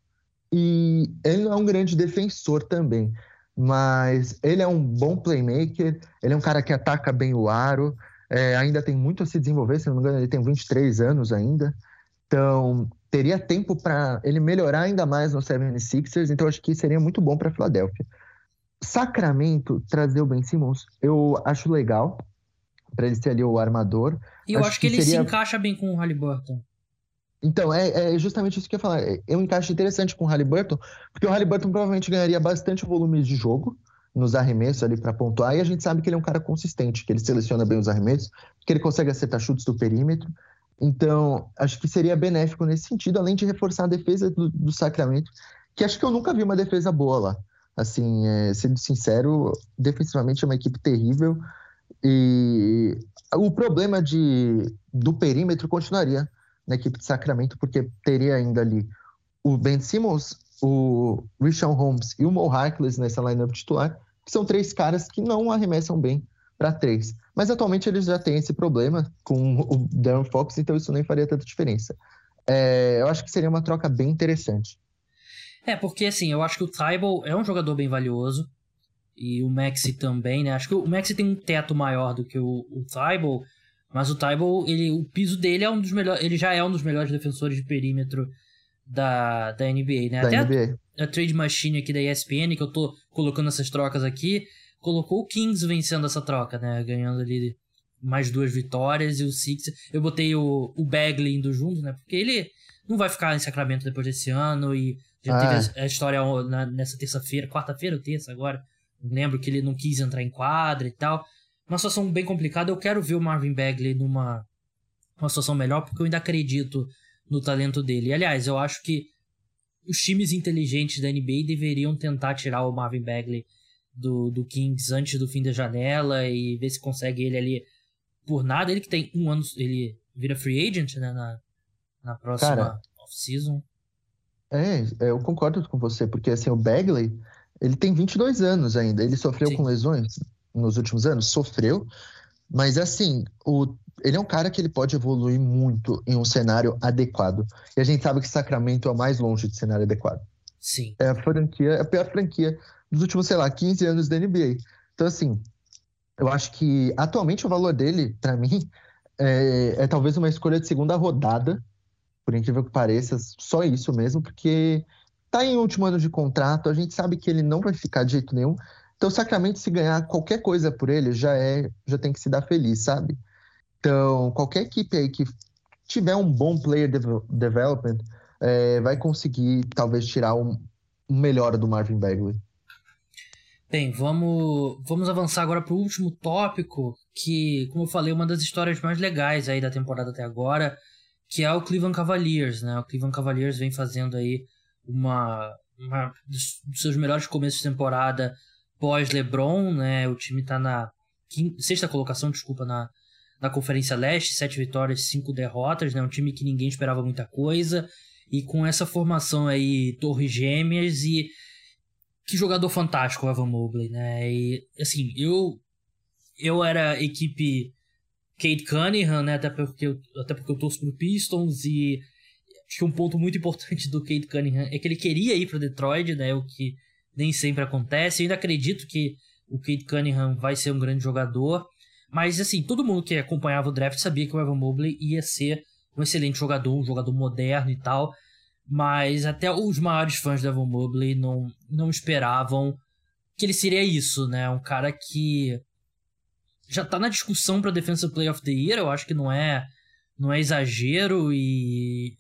E ele não é um grande defensor também, mas ele é um bom playmaker, ele é um cara que ataca bem o aro, é, ainda tem muito a se desenvolver, se não me engano, ele tem 23 anos ainda. Então, teria tempo para ele melhorar ainda mais no 76ers, então acho que seria muito bom para a Filadélfia. Sacramento trazer o Ben Simmons, eu acho legal para ele ser ali o armador. E eu acho, acho que, que, ele seria... se encaixa bem com o Halliburton. Então, é, é, justamente isso que eu ia falar. É um encaixe interessante com o Halliburton, porque o Halliburton provavelmente ganharia bastante volume de jogo nos arremessos ali para pontuar, e a gente sabe que ele é um cara consistente, que ele seleciona bem os arremessos, que ele consegue acertar chutes do perímetro. Então, acho que seria benéfico nesse sentido, além de reforçar a defesa do, do Sacramento, que acho que eu nunca vi uma defesa boa lá. Assim, é, sendo sincero, defensivamente é uma equipe terrível. E o problema de, do perímetro continuaria na equipe de Sacramento, porque teria ainda ali o Ben Simmons, o Richard Holmes e o Mo Harkless nessa lineup titular, que são três caras que não arremessam bem para três. Mas atualmente eles já têm esse problema com o Darren Fox, então isso nem faria tanta diferença. É, eu acho que seria uma troca bem interessante. É, porque assim, eu acho que o Tybal é um jogador bem valioso. E o Maxi também, né? Acho que o Maxi tem um teto maior do que o, o Tybal. Mas o Tybal, ele, o piso dele é um dos melhores. Ele já é um dos melhores defensores de perímetro da, da NBA, né? Da Até NBA. A, Trade Machine aqui da ESPN, que eu tô colocando essas trocas aqui, colocou o Kings vencendo essa troca, né? Ganhando ali mais duas vitórias e o Six. Eu botei o, o Bagley indo junto, né? Porque ele não vai ficar em Sacramento depois desse ano e já ah. teve a, a história na, nessa terça-feira, quarta-feira ou terça agora. Lembro que ele não quis entrar em quadra e tal uma situação bem complicada. Eu quero ver o Marvin Bagley numa uma situação melhor, porque eu ainda acredito no talento dele. E, aliás, eu acho que os times inteligentes da NBA deveriam tentar tirar o Marvin Bagley do, do Kings antes do fim da janela e ver se consegue ele ali por nada. Ele que tem um ano, ele vira free agent né, na, na próxima off-season. É, é, eu concordo com você, porque assim, o Bagley, ele tem 22 anos ainda, ele sofreu Sim. com lesões nos últimos anos? Sofreu, mas assim, o, ele é um cara que ele pode evoluir muito em um cenário adequado. E a gente sabe que Sacramento é o mais longe de cenário adequado. Sim. É a franquia, é a pior franquia dos últimos, sei lá, 15 anos da NBA. Então, assim, Eu acho que atualmente o valor dele, para mim, é, é, talvez uma escolha de segunda rodada, por incrível que pareça, só isso mesmo, porque tá em último ano de contrato, a gente sabe que ele não vai ficar de jeito nenhum. Então, Sacramento, se ganhar qualquer coisa por ele, já é, já tem que se dar feliz, sabe? Então, qualquer equipe aí que tiver um bom player development é, vai conseguir talvez tirar um, um melhor do Marvin Bagley. Bem, vamos, vamos avançar agora para o último tópico, que, como eu falei, é uma das histórias mais legais aí da temporada até agora, que é o Cleveland Cavaliers, né? O Cleveland Cavaliers vem fazendo aí uma, uma dos seus melhores começos de temporada pós LeBron, né? O time está na quinta, sexta colocação, desculpa, na, na Conferência Leste, sete vitórias, cinco derrotas, né? Um time que ninguém esperava muita coisa. E com essa formação aí, Torres Gêmeas e que jogador fantástico o Evan Mobley, né? E assim, eu eu era equipe Kate Cunningham, né? Até porque eu, até porque eu torço pro Pistons e acho que um ponto muito importante do Kate Cunningham é que ele queria ir para Detroit, né? O que nem sempre acontece. Eu ainda acredito que o Kate Cunningham vai ser um grande jogador, mas assim, todo mundo que acompanhava o draft sabia que o Evan Mobley ia ser um excelente jogador, um jogador moderno e tal. Mas até os maiores fãs do Evan Mobley não, não esperavam que ele seria isso, né? Um cara que já tá na discussão para Defensive Player of the Year, eu acho que não é não é exagero e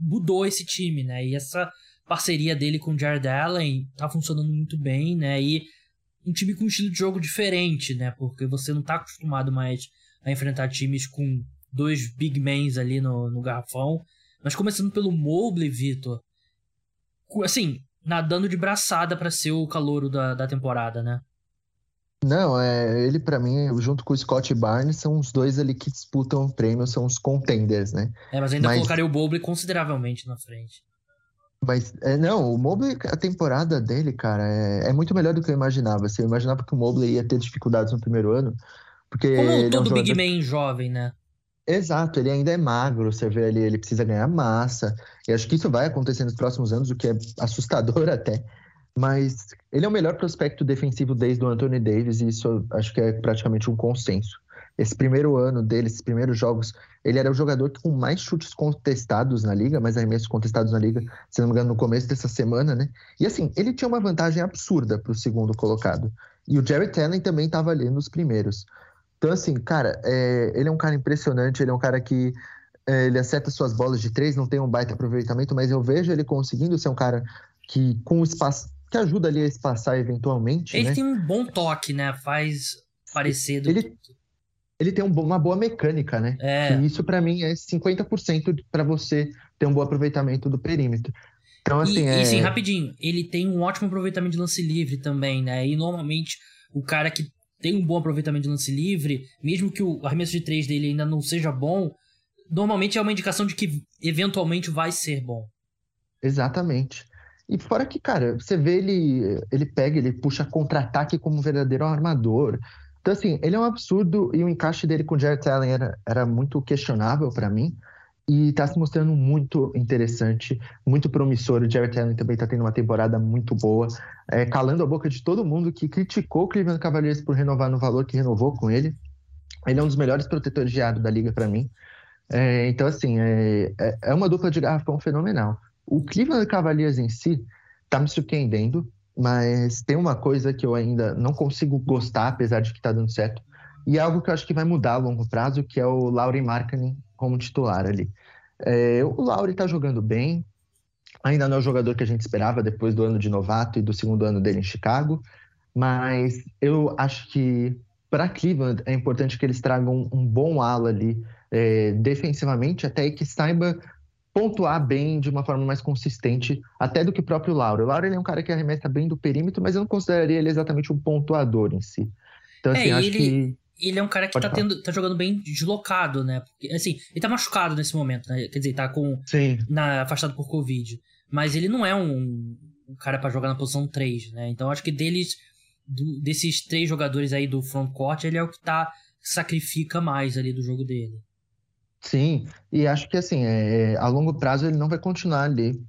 mudou esse time, né? E essa parceria dele com o Jared Allen tá funcionando muito bem, né? E um time com um estilo de jogo diferente, né? Porque você não tá acostumado mais a enfrentar times com dois big mans ali no, no garrafão. Mas começando pelo Mobley, Vitor. Assim, nadando de braçada para ser o calouro da, da temporada, né? Não, é, ele para mim, junto com o Scott Barnes, são os dois ali que disputam o prêmio, são os contenders, né? É, mas ainda mas... colocaria o Mobley consideravelmente na frente. Mas, é, não, o Mobley, a temporada dele, cara, é, é, muito melhor do que eu imaginava. Assim, eu imaginava que o Mobley ia ter dificuldades no primeiro ano, porque... Como todo é um Big Man jovem, né? Exato, ele ainda é magro, você vê ali, ele precisa ganhar massa. E acho que isso vai acontecer nos próximos anos, o que é assustador [LAUGHS] até. Mas ele é o melhor prospecto defensivo desde o Anthony Davis, e isso acho que é praticamente um consenso. Esse primeiro ano dele, esses primeiros jogos, ele era o jogador com mais chutes contestados na liga, mais arremessos contestados na liga, se não me engano, no começo dessa semana, né? E assim, ele tinha uma vantagem absurda para o segundo colocado. E o Jerry Allen também estava ali nos primeiros. Então, assim, cara, é, ele é um cara impressionante, ele é um cara que é, ele acerta suas bolas de três, não tem um baita aproveitamento, mas eu vejo ele conseguindo ser um cara que com espaço que ajuda ali a espaçar eventualmente. Ele né? tem um bom toque, né? Faz parecer do... ele, ele tem um, uma boa mecânica, né? É. E isso para mim é 50% para você ter um bom aproveitamento do perímetro. Então, assim, e, é... e sim, rapidinho, ele tem um ótimo aproveitamento de lance livre também, né? E normalmente o cara que tem um bom aproveitamento de lance livre, mesmo que o arremesso de três dele ainda não seja bom, normalmente é uma indicação de que eventualmente vai ser bom. Exatamente. E fora que, cara, você vê ele, ele pega, ele puxa contra-ataque como um verdadeiro armador. Então, assim, ele é um absurdo e o encaixe dele com o Jared Allen era, era muito questionável para mim e está se mostrando muito interessante, muito promissor. O Jared Allen também está tendo uma temporada muito boa, é, calando a boca de todo mundo que criticou o Cleveland Cavaliers por renovar no valor que renovou com ele. Ele é um dos melhores protetores de aro da liga para mim. É, então, assim, é, é, é uma dupla de garrafão fenomenal. O Cleveland Cavaliers em si está me surpreendendo, mas tem uma coisa que eu ainda não consigo gostar, apesar de que está dando certo, e é algo que eu acho que vai mudar a longo prazo, que é o Laurie Markkinen como titular ali. É, o Lauri está jogando bem, ainda não é o jogador que a gente esperava depois do ano de novato e do segundo ano dele em Chicago, mas eu acho que para Cleveland é importante que eles tragam um bom ala ali é, defensivamente, até que saiba pontuar bem de uma forma mais consistente, até do que o próprio Lauro. O Lauro ele é um cara que arremessa bem do perímetro, mas eu não consideraria ele exatamente um pontuador em si. Então, assim, é, acho ele... que ele é um cara que tá, tendo, tá jogando bem deslocado, né? Porque, assim, ele tá machucado nesse momento, né? Quer dizer, tá com. Sim. Na, afastado por Covid. Mas ele não é um, um cara para jogar na posição 3, né? Então acho que deles. Do, desses três jogadores aí do frontcourt, ele é o que tá. sacrifica mais ali do jogo dele. Sim, e acho que assim, é, a longo prazo ele não vai continuar ali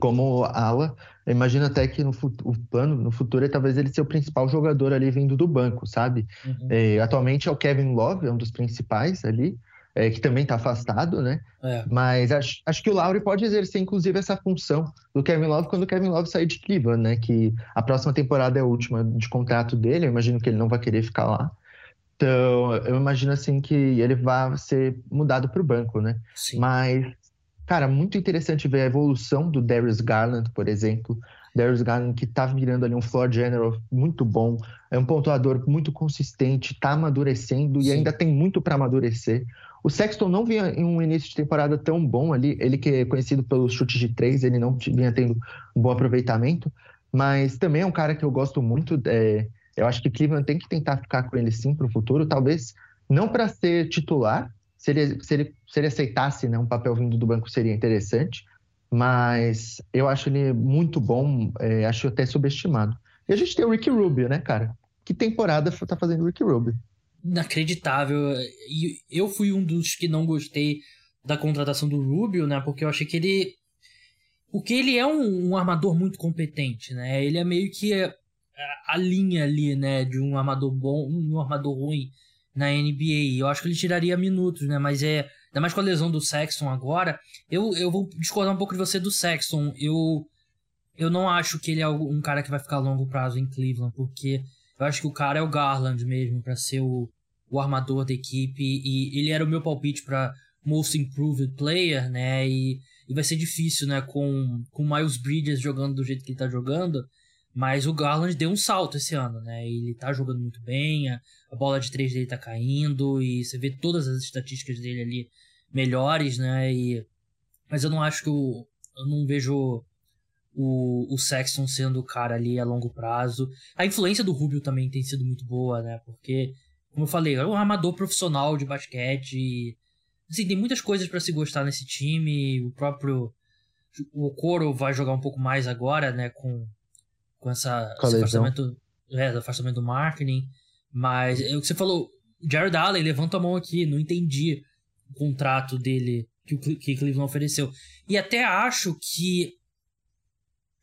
como ala. Eu imagino até que no futuro, plano, no futuro, é talvez ele ser o principal jogador ali vindo do banco, sabe? Uhum. É, atualmente é o Kevin Love, é um dos principais ali, é, que também está afastado, né? É. Mas acho, acho que o Lauri pode exercer, inclusive, essa função do Kevin Love quando o Kevin Love sair de Cleveland, né? Que a próxima temporada é a última de contrato dele, eu imagino que ele não vai querer ficar lá. Então, eu imagino assim que ele vai ser mudado para o banco, né? Sim. Mas Cara, muito interessante ver a evolução do Darius Garland, por exemplo. Darius Garland que tá virando ali um floor general muito bom, é um pontuador muito consistente, tá amadurecendo Sim. e ainda tem muito para amadurecer. O Sexton não vinha em um início de temporada tão bom ali, ele que é conhecido pelos chutes de três, ele não vinha tendo um bom aproveitamento, mas também é um cara que eu gosto muito. É, eu acho que Cleveland tem que tentar ficar com ele sim para o futuro, talvez não para ser titular, se ele, se ele, se ele aceitasse né, um papel vindo do banco, seria interessante. Mas eu acho ele muito bom, é, acho até subestimado. E a gente tem o Ricky Rubio, né, cara? Que temporada tá fazendo o Ricky Rubio? Inacreditável. E eu fui um dos que não gostei da contratação do Rubio, né? Porque eu achei que ele. Porque ele é um, um armador muito competente, né? Ele é meio que a, linha ali, né? De um armador bom, um armador ruim na NBA. Eu acho que ele tiraria minutos, né? Mas é. Ainda mais com a lesão do Sexton agora. Eu, eu vou discordar um pouco de você do Sexton. Eu. Eu não acho que ele é um cara que vai ficar a longo prazo em Cleveland, porque eu acho que o cara é o Garland mesmo, para ser o, o armador da equipe. E ele era o meu palpite para Most Improved Player, né? E, e vai ser difícil, né? Com, com Miles Bridges jogando do jeito que ele tá jogando mas o Garland deu um salto esse ano, né? Ele tá jogando muito bem, a, bola de três dele tá caindo, e você vê todas as estatísticas dele ali melhores, né? E, mas eu não acho que o. Eu não vejo o, o Sexton sendo o cara ali a longo prazo. A influência do Rubio também tem sido muito boa, né? Porque, como eu falei, é um armador profissional de basquete. E, assim, tem muitas coisas para se gostar nesse time. O próprio. O Coro vai jogar um pouco mais agora, né? Com com essa, esse afastamento, é, afastamento do marketing. Mas é o que você falou, Jared Allen, levanta a mão aqui, não entendi o contrato dele que o que Cleveland ofereceu. E até acho que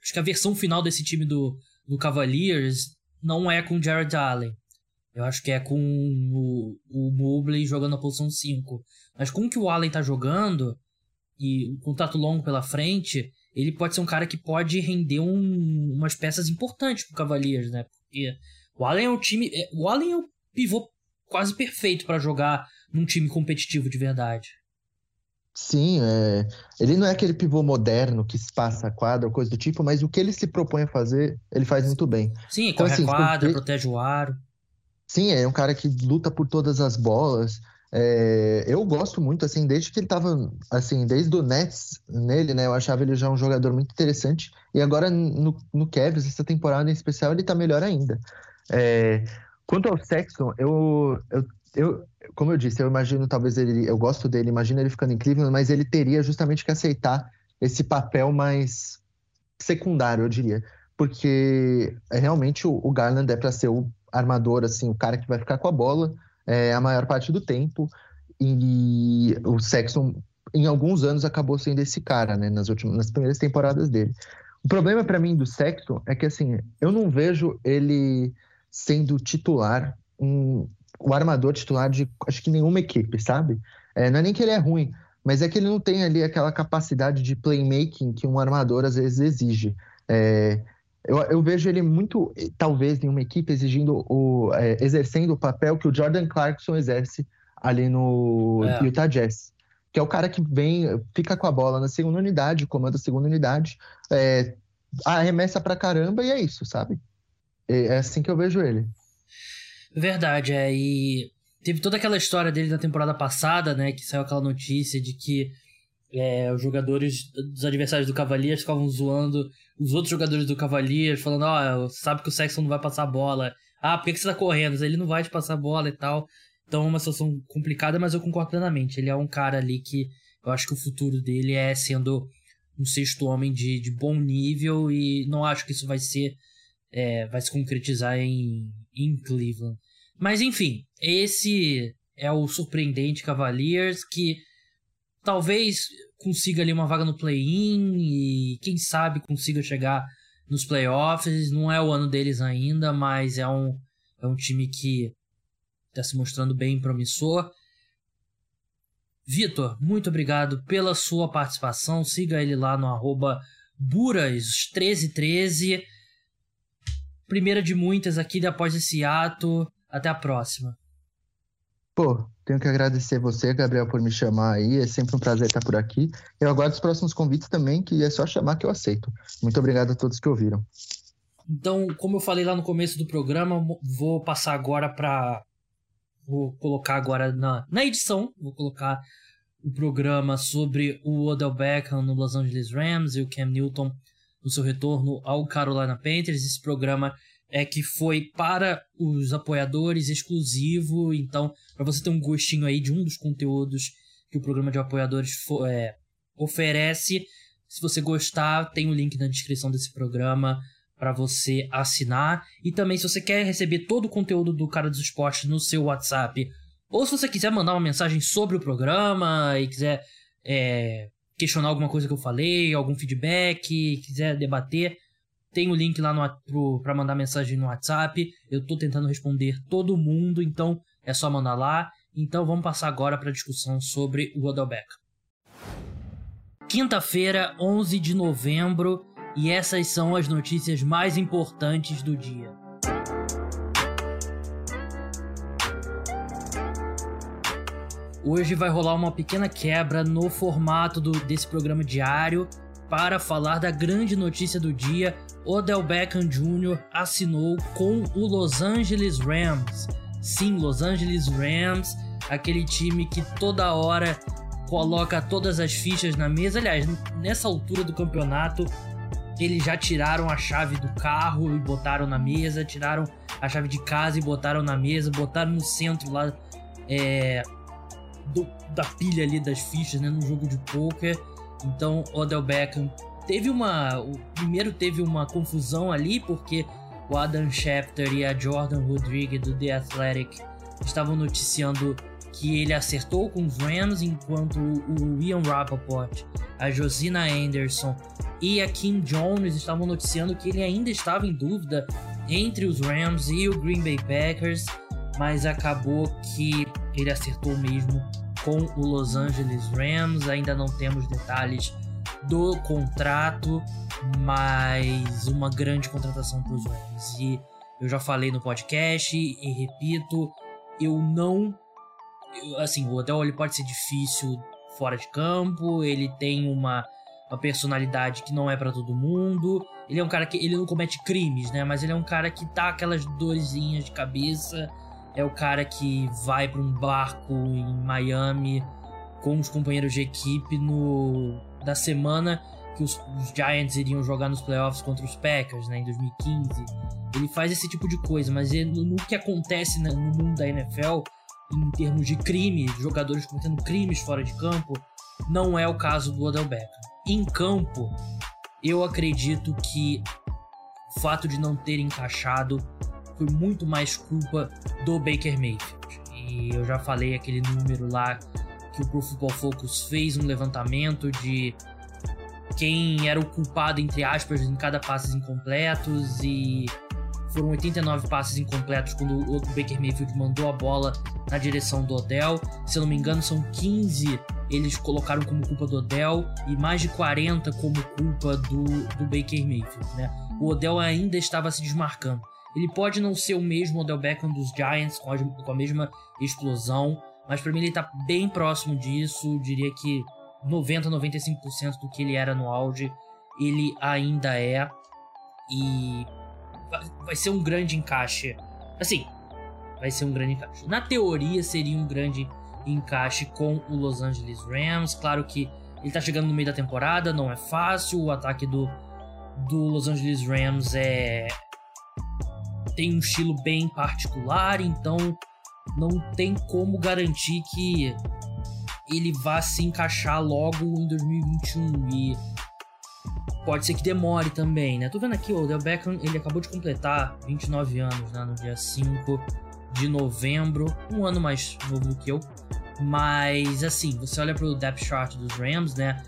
acho que a versão final desse time do, do Cavaliers não é com Jared Allen. Eu acho que é com o, o Mobley jogando a posição 5. Mas com o que o Allen tá jogando, e o contrato longo pela frente, ele pode ser um cara que pode render um, umas peças importantes pro Cavaliers, né? Porque o Allen é um time. É, o Allen é um pivô quase perfeito para jogar num time competitivo de verdade. Sim, é... ele não é aquele pivô moderno que passa a quadra ou coisa do tipo, mas o que ele se propõe a fazer, ele faz muito bem. Sim, então, corre assim, a quadra, protege o aro. Sim, é um cara que luta por todas as bolas. É, eu gosto muito, assim, desde que ele tava, assim, desde o Nets nele, né? Eu achava ele já um jogador muito interessante. E agora no, no Cavs, essa temporada em especial, ele tá melhor ainda. É, quanto ao Sexton, eu, eu, eu, como eu disse, eu imagino talvez ele, eu gosto dele, imagino ele ficando Cleveland, mas ele teria justamente que aceitar esse papel mais secundário, eu diria. Porque é, realmente o, o Garland é para ser o armador, assim, o cara que vai ficar com a bola é, a maior parte do tempo. E o Sexton, em alguns anos, acabou sendo esse cara, né? Nas, últimas, nas primeiras temporadas dele. O problema para mim do Sexton é que, assim, eu não vejo ele sendo titular, um, o armador titular de acho que nenhuma equipe, sabe? É, não é nem que ele é ruim, mas é que ele não tem ali aquela capacidade de playmaking que um armador às vezes exige. É, eu, eu, vejo ele muito, talvez, em uma equipe exigindo o, é, exercendo o papel que o Jordan Clarkson exerce ali no é. Utah Jazz. Que é o cara que vem, fica com a bola na segunda unidade, comanda a segunda unidade, é, arremessa pra caramba e é isso, sabe? É, é assim que eu vejo ele. Verdade, é. E teve toda aquela história dele da temporada passada, né? Que saiu aquela notícia de que é, os jogadores dos adversários do Cavaliers ficavam zoando os outros jogadores do Cavaliers, falando, ó, oh, sabe que o Sexton não vai passar a bola. Ah, por que, que você tá correndo? Ele não vai te passar a bola e tal. Então é uma situação complicada, mas eu concordo plenamente. Ele é um cara ali que eu acho que o futuro dele é sendo um sexto homem de, de bom nível e não acho que isso vai ser. É, vai se concretizar em, em Cleveland. Mas enfim, esse é o surpreendente Cavaliers que talvez consiga ali uma vaga no play-in e quem sabe consiga chegar nos playoffs. Não é o ano deles ainda, mas é um, é um time que está se mostrando bem promissor. Vitor, muito obrigado pela sua participação. Siga ele lá no arroba Buras1313. Primeira de muitas aqui após esse ato. Até a próxima. Pô, tenho que agradecer você, Gabriel, por me chamar aí. É sempre um prazer estar por aqui. Eu aguardo os próximos convites também, que é só chamar que eu aceito. Muito obrigado a todos que ouviram. Então, como eu falei lá no começo do programa, vou passar agora para Vou colocar agora na, na edição, vou colocar o programa sobre o Odell Beckham no Los Angeles Rams e o Cam Newton no seu retorno ao Carolina Panthers. Esse programa é que foi para os apoiadores exclusivo, então para você ter um gostinho aí de um dos conteúdos que o programa de apoiadores é, oferece. Se você gostar, tem o um link na descrição desse programa para você assinar. E também, se você quer receber todo o conteúdo do Cara dos Esportes no seu WhatsApp, ou se você quiser mandar uma mensagem sobre o programa e quiser é, questionar alguma coisa que eu falei, algum feedback, quiser debater, tem o link lá para mandar mensagem no WhatsApp. Eu estou tentando responder todo mundo, então é só mandar lá. Então vamos passar agora para a discussão sobre o Odell. Quinta-feira, 11 de novembro, e essas são as notícias mais importantes do dia. Hoje vai rolar uma pequena quebra no formato do, desse programa diário para falar da grande notícia do dia. Odell Beckham Jr. assinou com o Los Angeles Rams. Sim, Los Angeles Rams, aquele time que toda hora coloca todas as fichas na mesa. Aliás, nessa altura do campeonato, eles já tiraram a chave do carro e botaram na mesa, tiraram a chave de casa e botaram na mesa, botaram no centro lá é, do, da pilha ali das fichas, né, no jogo de poker. Então, Odell Beckham teve uma, o primeiro teve uma confusão ali porque o Adam Schefter e a Jordan Rodriguez do The Athletic estavam noticiando que ele acertou com os Rams, enquanto o Ian Rappaport, a Josina Anderson e a Kim Jones estavam noticiando que ele ainda estava em dúvida entre os Rams e o Green Bay Packers, mas acabou que ele acertou mesmo com o Los Angeles Rams. Ainda não temos detalhes do contrato, mas uma grande contratação para os Rams. E eu já falei no podcast e repito, eu não. Eu, assim, o Odell ele pode ser difícil fora de campo, ele tem uma uma personalidade que não é para todo mundo. Ele é um cara que ele não comete crimes, né? Mas ele é um cara que tá aquelas dorzinhas de cabeça. É o cara que vai para um barco em Miami com os companheiros de equipe no da semana que os, os Giants iriam jogar nos playoffs contra os Packers, né, em 2015. Ele faz esse tipo de coisa, mas ele, no que acontece no mundo da NFL, em termos de crime, jogadores cometendo crimes fora de campo, não é o caso do Odell Beckham. Em campo, eu acredito que o fato de não ter encaixado foi muito mais culpa do Baker Mayfield. E eu já falei aquele número lá que o Pro Football Focus fez um levantamento de quem era o culpado, entre aspas, em cada passes incompletos e foram 89 passes incompletos quando o Baker Mayfield mandou a bola na direção do Odell. Se eu não me engano, são 15 eles colocaram como culpa do Odell e mais de 40 como culpa do, do Baker Mayfield, né? O Odell ainda estava se desmarcando. Ele pode não ser o mesmo Odell Beckham dos Giants com a, com a mesma explosão, mas para mim ele está bem próximo disso. Diria que 90, 95% do que ele era no auge, ele ainda é. E vai ser um grande encaixe. Assim, vai ser um grande encaixe. Na teoria seria um grande encaixe com o Los Angeles Rams. Claro que ele tá chegando no meio da temporada, não é fácil. O ataque do, do Los Angeles Rams é tem um estilo bem particular, então não tem como garantir que ele vá se encaixar logo em 2021 e pode ser que demore também, né? Tô vendo aqui, o Odell Beckham, ele acabou de completar 29 anos, né, no dia 5 de novembro, um ano mais novo do que eu. Mas, assim, você olha pro depth chart dos Rams, né?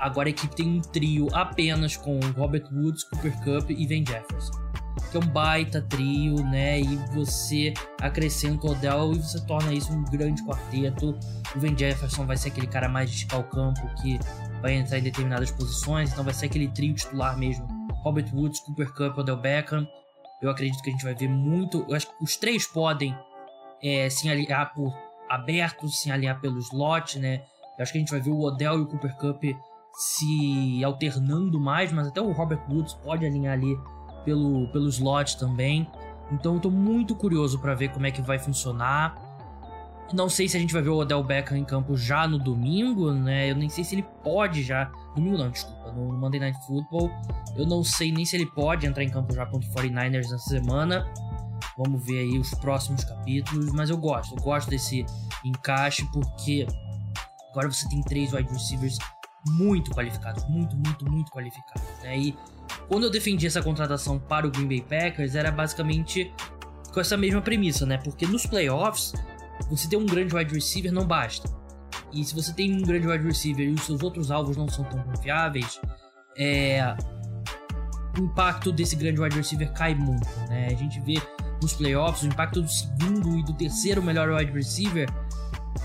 Agora a equipe tem um trio apenas com Robert Woods, Cooper Cup e Van Jefferson. Que é um baita trio, né? E você acrescenta o Odell e você torna isso um grande quarteto. O Van Jefferson vai ser aquele cara mais de esticar o campo que vai entrar em determinadas posições, então vai ser aquele trio titular mesmo. Robert Woods, Cooper Cup, Odell Beckham. Eu acredito que a gente vai ver muito. Eu acho que os três podem é, se aliar por abertos, se alinhar pelo slot, né? Eu acho que a gente vai ver o Odell e o Cooper Cup se alternando mais, mas até o Robert Woods pode alinhar ali pelo, pelo slot também. Então eu tô muito curioso para ver como é que vai funcionar. Não sei se a gente vai ver o Odell Beckham em campo já no domingo, né? Eu nem sei se ele pode já. Domingo não, desculpa. No Monday Night Football. Eu não sei nem se ele pode entrar em campo já contra o 49ers nessa semana. Vamos ver aí os próximos capítulos. Mas eu gosto. Eu gosto desse encaixe porque agora você tem três wide receivers muito qualificados. Muito, muito, muito qualificados. Né? E quando eu defendi essa contratação para o Green Bay Packers, era basicamente com essa mesma premissa, né? Porque nos playoffs você ter um grande wide receiver não basta. E se você tem um grande wide receiver e os seus outros alvos não são tão confiáveis, é... o impacto desse grande wide receiver cai muito. Né? A gente vê nos playoffs o impacto do segundo e do terceiro melhor wide receiver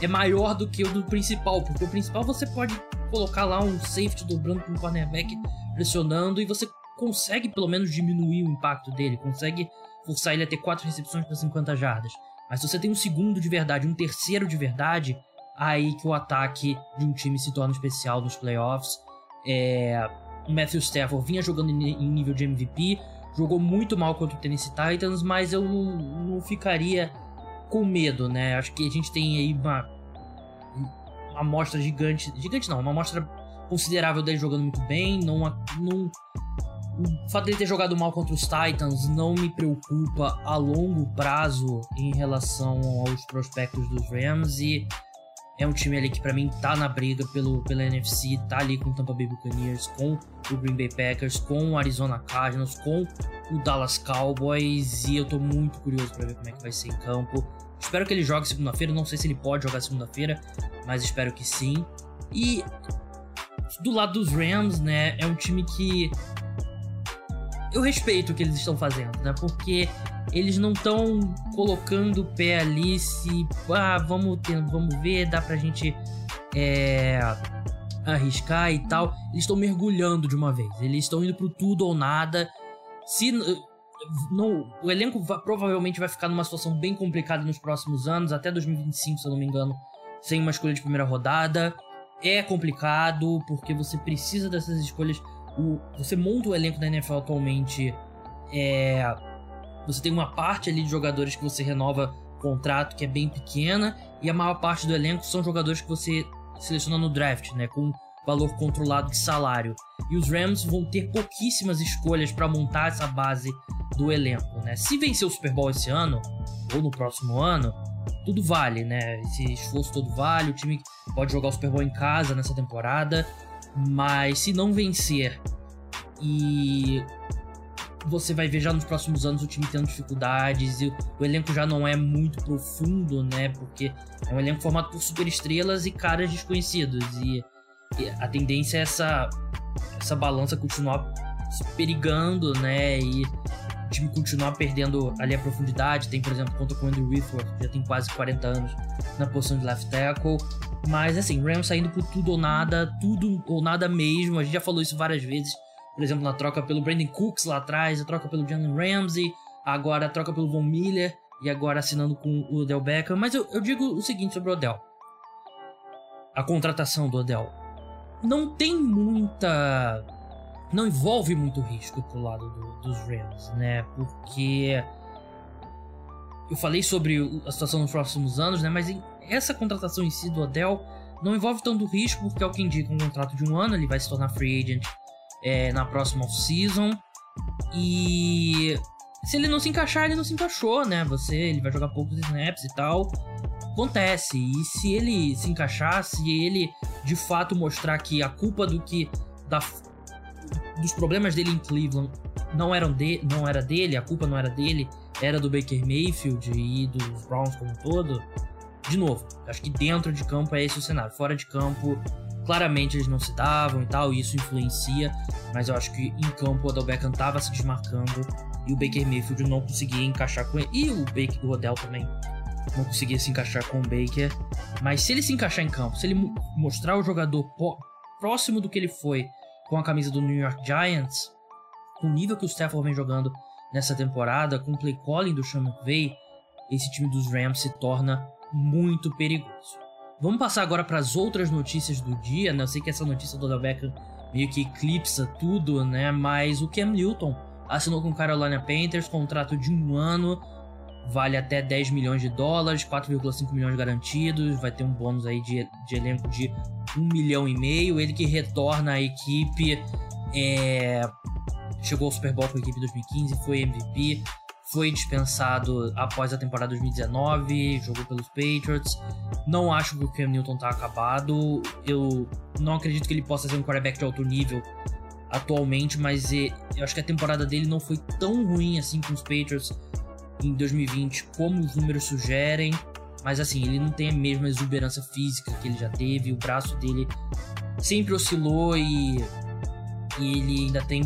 é maior do que o do principal, porque o principal você pode colocar lá um safety dobrando com um cornerback pressionando e você consegue pelo menos diminuir o impacto dele, consegue forçar ele a ter quatro recepções para 50 jardas. Mas se você tem um segundo de verdade, um terceiro de verdade, aí que o ataque de um time se torna especial nos playoffs. É... O Matthew Stafford vinha jogando em nível de MVP, jogou muito mal contra o Tennessee Titans, mas eu não, não ficaria com medo, né? Acho que a gente tem aí uma, uma amostra gigante. Gigante não, uma amostra considerável dele jogando muito bem. Não, não, o fato dele ter jogado mal contra os Titans não me preocupa a longo prazo em relação aos prospectos dos Rams e é um time ali que para mim tá na briga pelo, pela NFC, tá ali com o Tampa Bay Buccaneers, com o Green Bay Packers, com o Arizona Cardinals, com o Dallas Cowboys e eu tô muito curioso para ver como é que vai ser em campo. Espero que ele jogue segunda-feira, não sei se ele pode jogar segunda-feira, mas espero que sim. E do lado dos Rams, né, é um time que eu respeito o que eles estão fazendo, né? Porque eles não estão colocando o pé ali se. Ah, vamos, ter, vamos ver, dá pra gente é, arriscar e tal. Eles estão mergulhando de uma vez. Eles estão indo pro tudo ou nada. Se. Não, o elenco provavelmente vai ficar numa situação bem complicada nos próximos anos, até 2025, se eu não me engano, sem uma escolha de primeira rodada. É complicado, porque você precisa dessas escolhas o, você monta o elenco da NFL atualmente, é, você tem uma parte ali de jogadores que você renova contrato que é bem pequena, e a maior parte do elenco são jogadores que você seleciona no draft, né, com valor controlado de salário. E os Rams vão ter pouquíssimas escolhas para montar essa base do elenco, né? Se vencer o Super Bowl esse ano ou no próximo ano, tudo vale, né? Esse esforço todo vale, o time pode jogar o Super Bowl em casa nessa temporada mas se não vencer e você vai ver já nos próximos anos o time tendo dificuldades e o elenco já não é muito profundo, né? Porque é um elenco formado por superestrelas e caras desconhecidos. E, a tendência é essa, essa balança continuar perigando, né? E o time continuar perdendo ali a profundidade. Tem, por exemplo, conta com o Andrew Whitworth, que já tem quase 40 anos na posição de left tackle. Mas assim, Rams saindo por tudo ou nada, tudo ou nada mesmo. A gente já falou isso várias vezes. Por exemplo, na troca pelo Brandon Cooks lá atrás, a troca pelo Jalen Ramsey, agora a troca pelo Von Miller e agora assinando com o Odell Beckham. Mas eu, eu digo o seguinte sobre o Odell. A contratação do Odell não tem muita não envolve muito risco pro lado do, dos Rams, né? Porque eu falei sobre a situação nos próximos anos, né? Mas essa contratação em si do Odell não envolve tanto risco, porque é o que indica um contrato de um ano, ele vai se tornar free agent é, na próxima off-season. E se ele não se encaixar, ele não se encaixou, né? Você, ele vai jogar poucos snaps e tal. Acontece. E se ele se encaixar, se ele de fato mostrar que a culpa do que da, dos problemas dele em Cleveland não eram de, não era dele, a culpa não era dele, era do Baker Mayfield e dos Browns como um todo, de novo, acho que dentro de campo é esse o cenário. Fora de campo, claramente eles não se davam e tal, e isso influencia, mas eu acho que em campo o Odell tava se desmarcando e o Baker Mayfield não conseguia encaixar com ele. E o Baker, o Odell também não conseguia se encaixar com o Baker. Mas se ele se encaixar em campo, se ele mostrar o jogador próximo do que ele foi com a camisa do New York Giants, com o nível que o Stafford vem jogando nessa temporada, com o play calling do Sean McVay, esse time dos Rams se torna muito perigoso. Vamos passar agora para as outras notícias do dia, né? Eu sei que essa notícia do Odell Beckham meio que eclipsa tudo, né? Mas o Cam Newton assinou com o Carolina Panthers contrato de um ano, vale até 10 milhões de dólares, 4,5 milhões garantidos, vai ter um bônus aí de, de elenco de 1 milhão e meio. Ele que retorna à equipe, é, chegou ao Super Bowl com a equipe em 2015, foi MVP, foi dispensado após a temporada 2019, jogou pelos Patriots. Não acho que o Cam Newton tá acabado. Eu não acredito que ele possa ser um quarterback de alto nível atualmente, mas eu acho que a temporada dele não foi tão ruim assim com os Patriots em 2020 como os números sugerem. Mas assim, ele não tem a mesma exuberância física que ele já teve. O braço dele sempre oscilou e, e ele ainda tem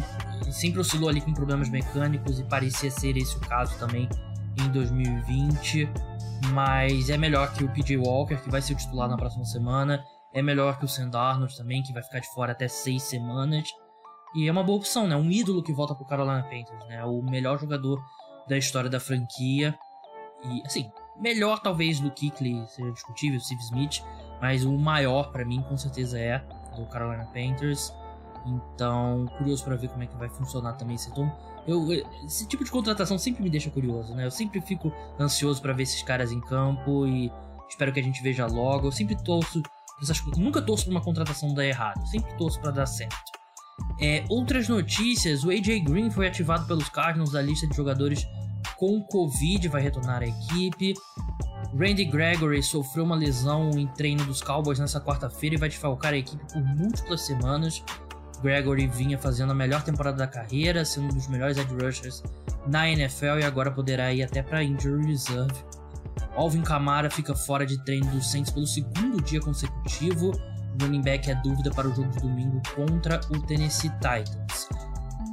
sempre oscilou ali com problemas mecânicos e parecia ser esse o caso também em 2020. Mas é melhor que o PJ Walker, que vai ser o titular na próxima semana. É melhor que o Sam Darnold também, que vai ficar de fora até seis semanas. E é uma boa opção, né? Um ídolo que volta pro Carolina Panthers, né? O melhor jogador da história da franquia. E, assim, melhor talvez do Kickley seja discutível, Steve Smith. Mas o maior para mim, com certeza, é do Carolina Panthers. Então, curioso para ver como é que vai funcionar também esse tom. Eu, esse tipo de contratação sempre me deixa curioso, né? Eu sempre fico ansioso para ver esses caras em campo e espero que a gente veja logo. Eu sempre torço, nunca torço pra uma contratação dar errado, sempre torço para dar certo. É, outras notícias: o AJ Green foi ativado pelos Cardinals da lista de jogadores com Covid, vai retornar à equipe. Randy Gregory sofreu uma lesão em treino dos Cowboys nessa quarta-feira e vai desfalcar a equipe por múltiplas semanas. Gregory vinha fazendo a melhor temporada da carreira, sendo um dos melhores edge rushers na NFL e agora poderá ir até para injury reserve. Alvin Kamara fica fora de treino do Saints pelo segundo dia consecutivo. Running back é dúvida para o jogo de domingo contra o Tennessee Titans.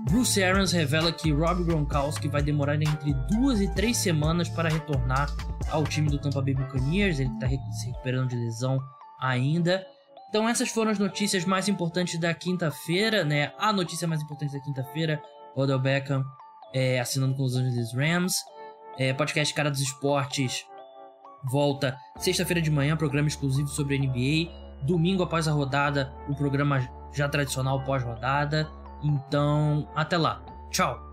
Bruce Arians revela que Rob Gronkowski vai demorar entre duas e três semanas para retornar ao time do Tampa Bay Buccaneers. Ele está se recuperando de lesão ainda. Então essas foram as notícias mais importantes da quinta-feira, né? A notícia mais importante da quinta-feira, Odell Beckham é, assinando com os Angeles Rams. É, podcast Cara dos Esportes volta sexta-feira de manhã, programa exclusivo sobre NBA. Domingo após a rodada, o programa já tradicional pós-rodada. Então, até lá. Tchau!